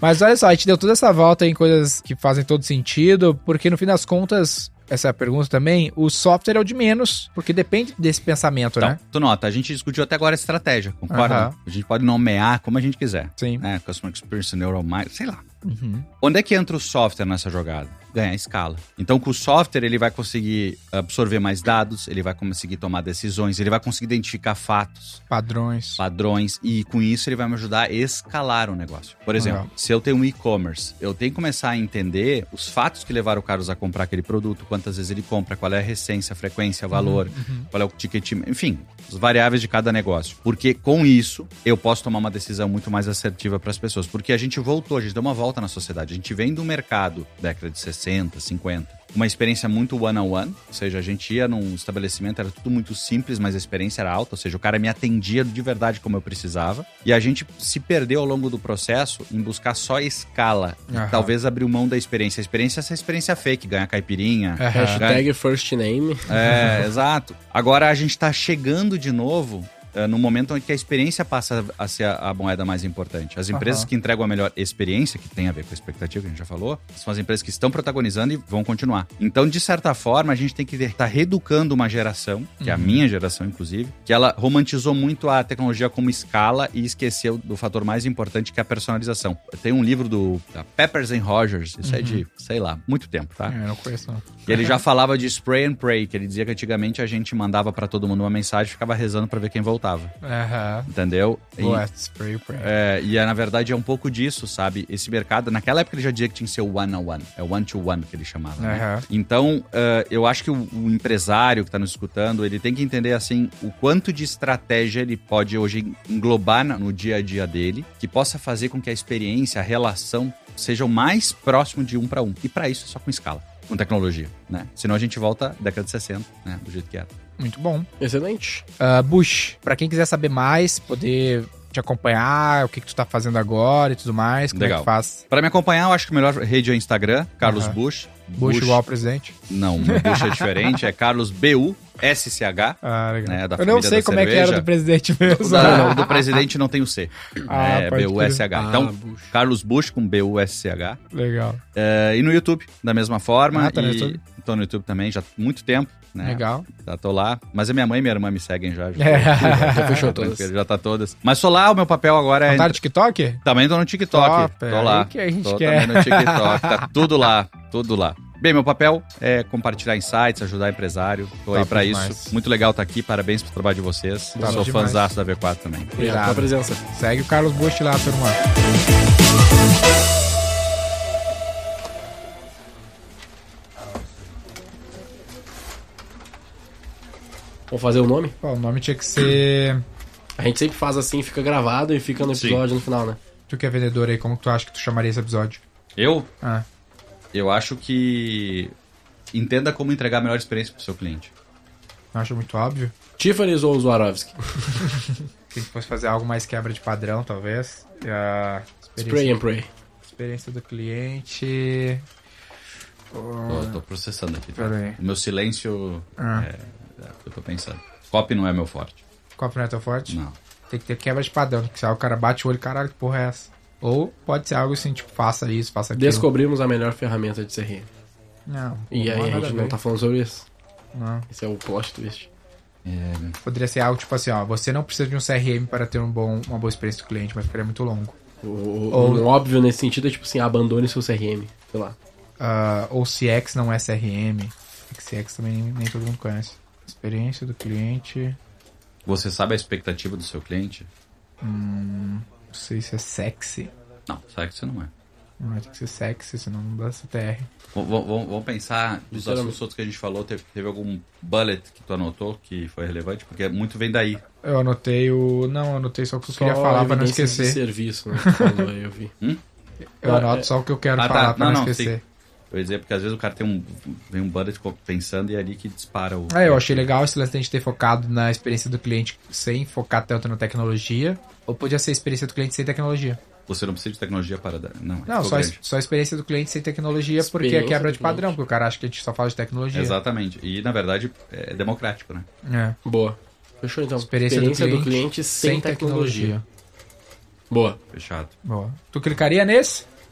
Mas olha só, a gente deu toda essa volta em coisas que fazem todo sentido, porque no fim das contas, essa é a pergunta também, o software é o de menos, porque depende desse pensamento, Então, né? tu nota, a gente discutiu até agora a estratégia, concorda? A gente pode nomear como a gente quiser. Sim. Né? Customer Experience, Neural Mind, sei lá. Uhum. Onde é que entra o software nessa jogada? Ganhar escala. Então, com o software, ele vai conseguir absorver mais dados, ele vai conseguir tomar decisões, ele vai conseguir identificar fatos, Padrões. padrões, e com isso ele vai me ajudar a escalar o negócio. Por exemplo, Legal. se eu tenho um e-commerce, eu tenho que começar a entender os fatos que levaram o Carlos a comprar aquele produto, quantas vezes ele compra, qual é a recência, a frequência, o valor, qual é o ticket, enfim, as variáveis de cada negócio. Porque com isso, eu posso tomar uma decisão muito mais assertiva para as pessoas. Porque a gente voltou, a gente deu uma volta na sociedade. A gente vem do mercado, década de 60, 50, uma experiência muito one-on-one, ou seja, a gente ia num estabelecimento, era tudo muito simples, mas a experiência era alta, ou seja, o cara me atendia de verdade como eu precisava, e a gente se perdeu ao longo do processo em buscar só escala, e Aham. talvez abrir mão da experiência. A experiência é essa experiência fake, ganhar caipirinha, ganhar- Hashtag first name. é, exato. Agora a gente tá chegando de novo no momento onde que a experiência passa a ser a, moeda mais importante. As empresas Aham. que entregam a melhor experiência, que tem a ver com a expectativa que a gente já falou, são as empresas que estão protagonizando e vão continuar. Então, de certa forma, a gente tem que estar reeducando uma geração, que é a minha geração, inclusive, que ela romantizou muito a tecnologia como escala e esqueceu do fator mais importante, que é a personalização. Tem um livro do da Peppers and Rogers, isso é de, sei lá, muito tempo, tá? É, eu não conheço não. E ele já falava de spray and pray, que ele dizia que antigamente a gente mandava pra todo mundo uma mensagem e ficava rezando pra ver quem voltava. Aham. Entendeu? E, Boa, spray pra é, e é, na verdade é um pouco disso, sabe? Esse mercado, naquela época ele já dizia que tinha que ser o one-on-one. É o one-to-one que ele chamava. né? Aham. Então, eh, eu acho que o, o empresário que tá nos escutando, ele tem que entender, assim, o quanto de estratégia ele pode hoje englobar no dia a dia dele, que possa fazer com que a experiência, a relação, seja o mais próximo de um para um. E para isso, só com escala, com tecnologia, né? Senão a gente volta à década de 60, né? Do jeito que era. Muito bom. Excelente. Ah, Bush, pra quem quiser saber mais, poder te acompanhar, o que, que tu tá fazendo agora e tudo mais, como é Legal. que faz? Para me acompanhar, eu acho que a melhor rede é o Instagram, Carlos Aham. Bush. Bush, igual presidente. Não, meu Bush é diferente, é Carlos B-U-S-C-H. Ah, legal. Né, da eu não sei da como é que era cerveja. do presidente mesmo. Não, não, do presidente não tem o C. Ah, é B-U-S-H. crer. Então, Ah, Bush. Carlos Bush com B-U-S-C-H. Legal. É, e no YouTube, da mesma forma. Ah, tá no YouTube? Tô no YouTube também, já há muito tempo. Né? Legal. Já tô lá. Mas a minha mãe e minha irmã me seguem já. Já, É. Já fechou todas. já tá todas. Mas sou lá, o meu papel agora é. Tá no TikTok? Também tô no TikTok. Top, tô é lá. aí que a gente tô quer. também no TikTok. Tá tudo lá, tudo lá. Bem, meu papel é compartilhar insights, ajudar empresário. Tô aí Top pra demais. isso. Muito legal estar aqui. Parabéns pelo trabalho de vocês. Top Sou demais. fãzaço da V4 também. Obrigado pela presença. Segue o Carlos Bush lá, turma. Vamos fazer o nome? Pô, o nome tinha que ser. A gente sempre faz assim, fica gravado e fica no Sim. episódio no final, né? Tu que é vendedor aí, como tu acha que tu chamaria esse episódio? Eu, Ah, eu acho que entenda como entregar a melhor experiência pro seu cliente. não acho muito óbvio. Tiffany's ou Swarovski? Se fosse fazer algo mais quebra de padrão, talvez. A Spray and pray. experiência do cliente. Tô, tô processando aqui. tá? O meu silêncio Ah. é, eu tô pensando. Copy não é meu forte. Copo não é tão forte? Não. Tem que ter quebra de padrão. Que se o cara bate o olho, caralho, que porra é essa? Ou pode ser algo assim, tipo, faça isso, faça aquilo. Descobrimos a melhor ferramenta de CRM. Não. E aí a gente não tá falando sobre isso. Não. Esse é o plot twist. É, Poderia ser algo tipo assim, ó, você não precisa de um CRM para ter um bom, uma boa experiência do cliente, mas ficaria muito longo. O, o- Ou- um óbvio nesse sentido é tipo assim, abandone seu CRM. Sei lá. Ah, ou CX não é CRM. CX também nem, nem todo mundo conhece. Experiência do cliente. Você sabe a expectativa do seu cliente? Não sei se é sexy. Não, sabe que você não é. Não vai ter que ser sexy, senão não dá CTR. Vamos pensar dos Sinceramente. assuntos outros que a gente falou. Teve, teve algum bullet que tu anotou que foi relevante? Porque muito vem daí. Eu anotei o. Não, eu anotei só o que eu queria Só falar pra não esquecer. serviço, né? falou aí, eu vi. Eu anoto só o que eu quero Ah, tá. falar pra não, Não, não, esquecer. Eu ia dizer, porque às vezes o cara tem um. Vem um bullet co- pensando e é ali que dispara o. É, eu achei legal esse lance de a gente ter focado na experiência do cliente sem focar tanto na tecnologia. Ou podia ser a experiência do cliente sem tecnologia. Você não precisa de tecnologia para dar. Não, Não, ficou só, grande. só a experiência do cliente sem tecnologia, porque é Experiência quebra do de padrão, cliente. porque o cara acha que a gente só fala de tecnologia. Exatamente. E na verdade é democrático, né? É. Boa. Fechou então. Experiência, do, cliente sem, tecnologia. Boa. Fechado. Boa. Tu clicaria nesse?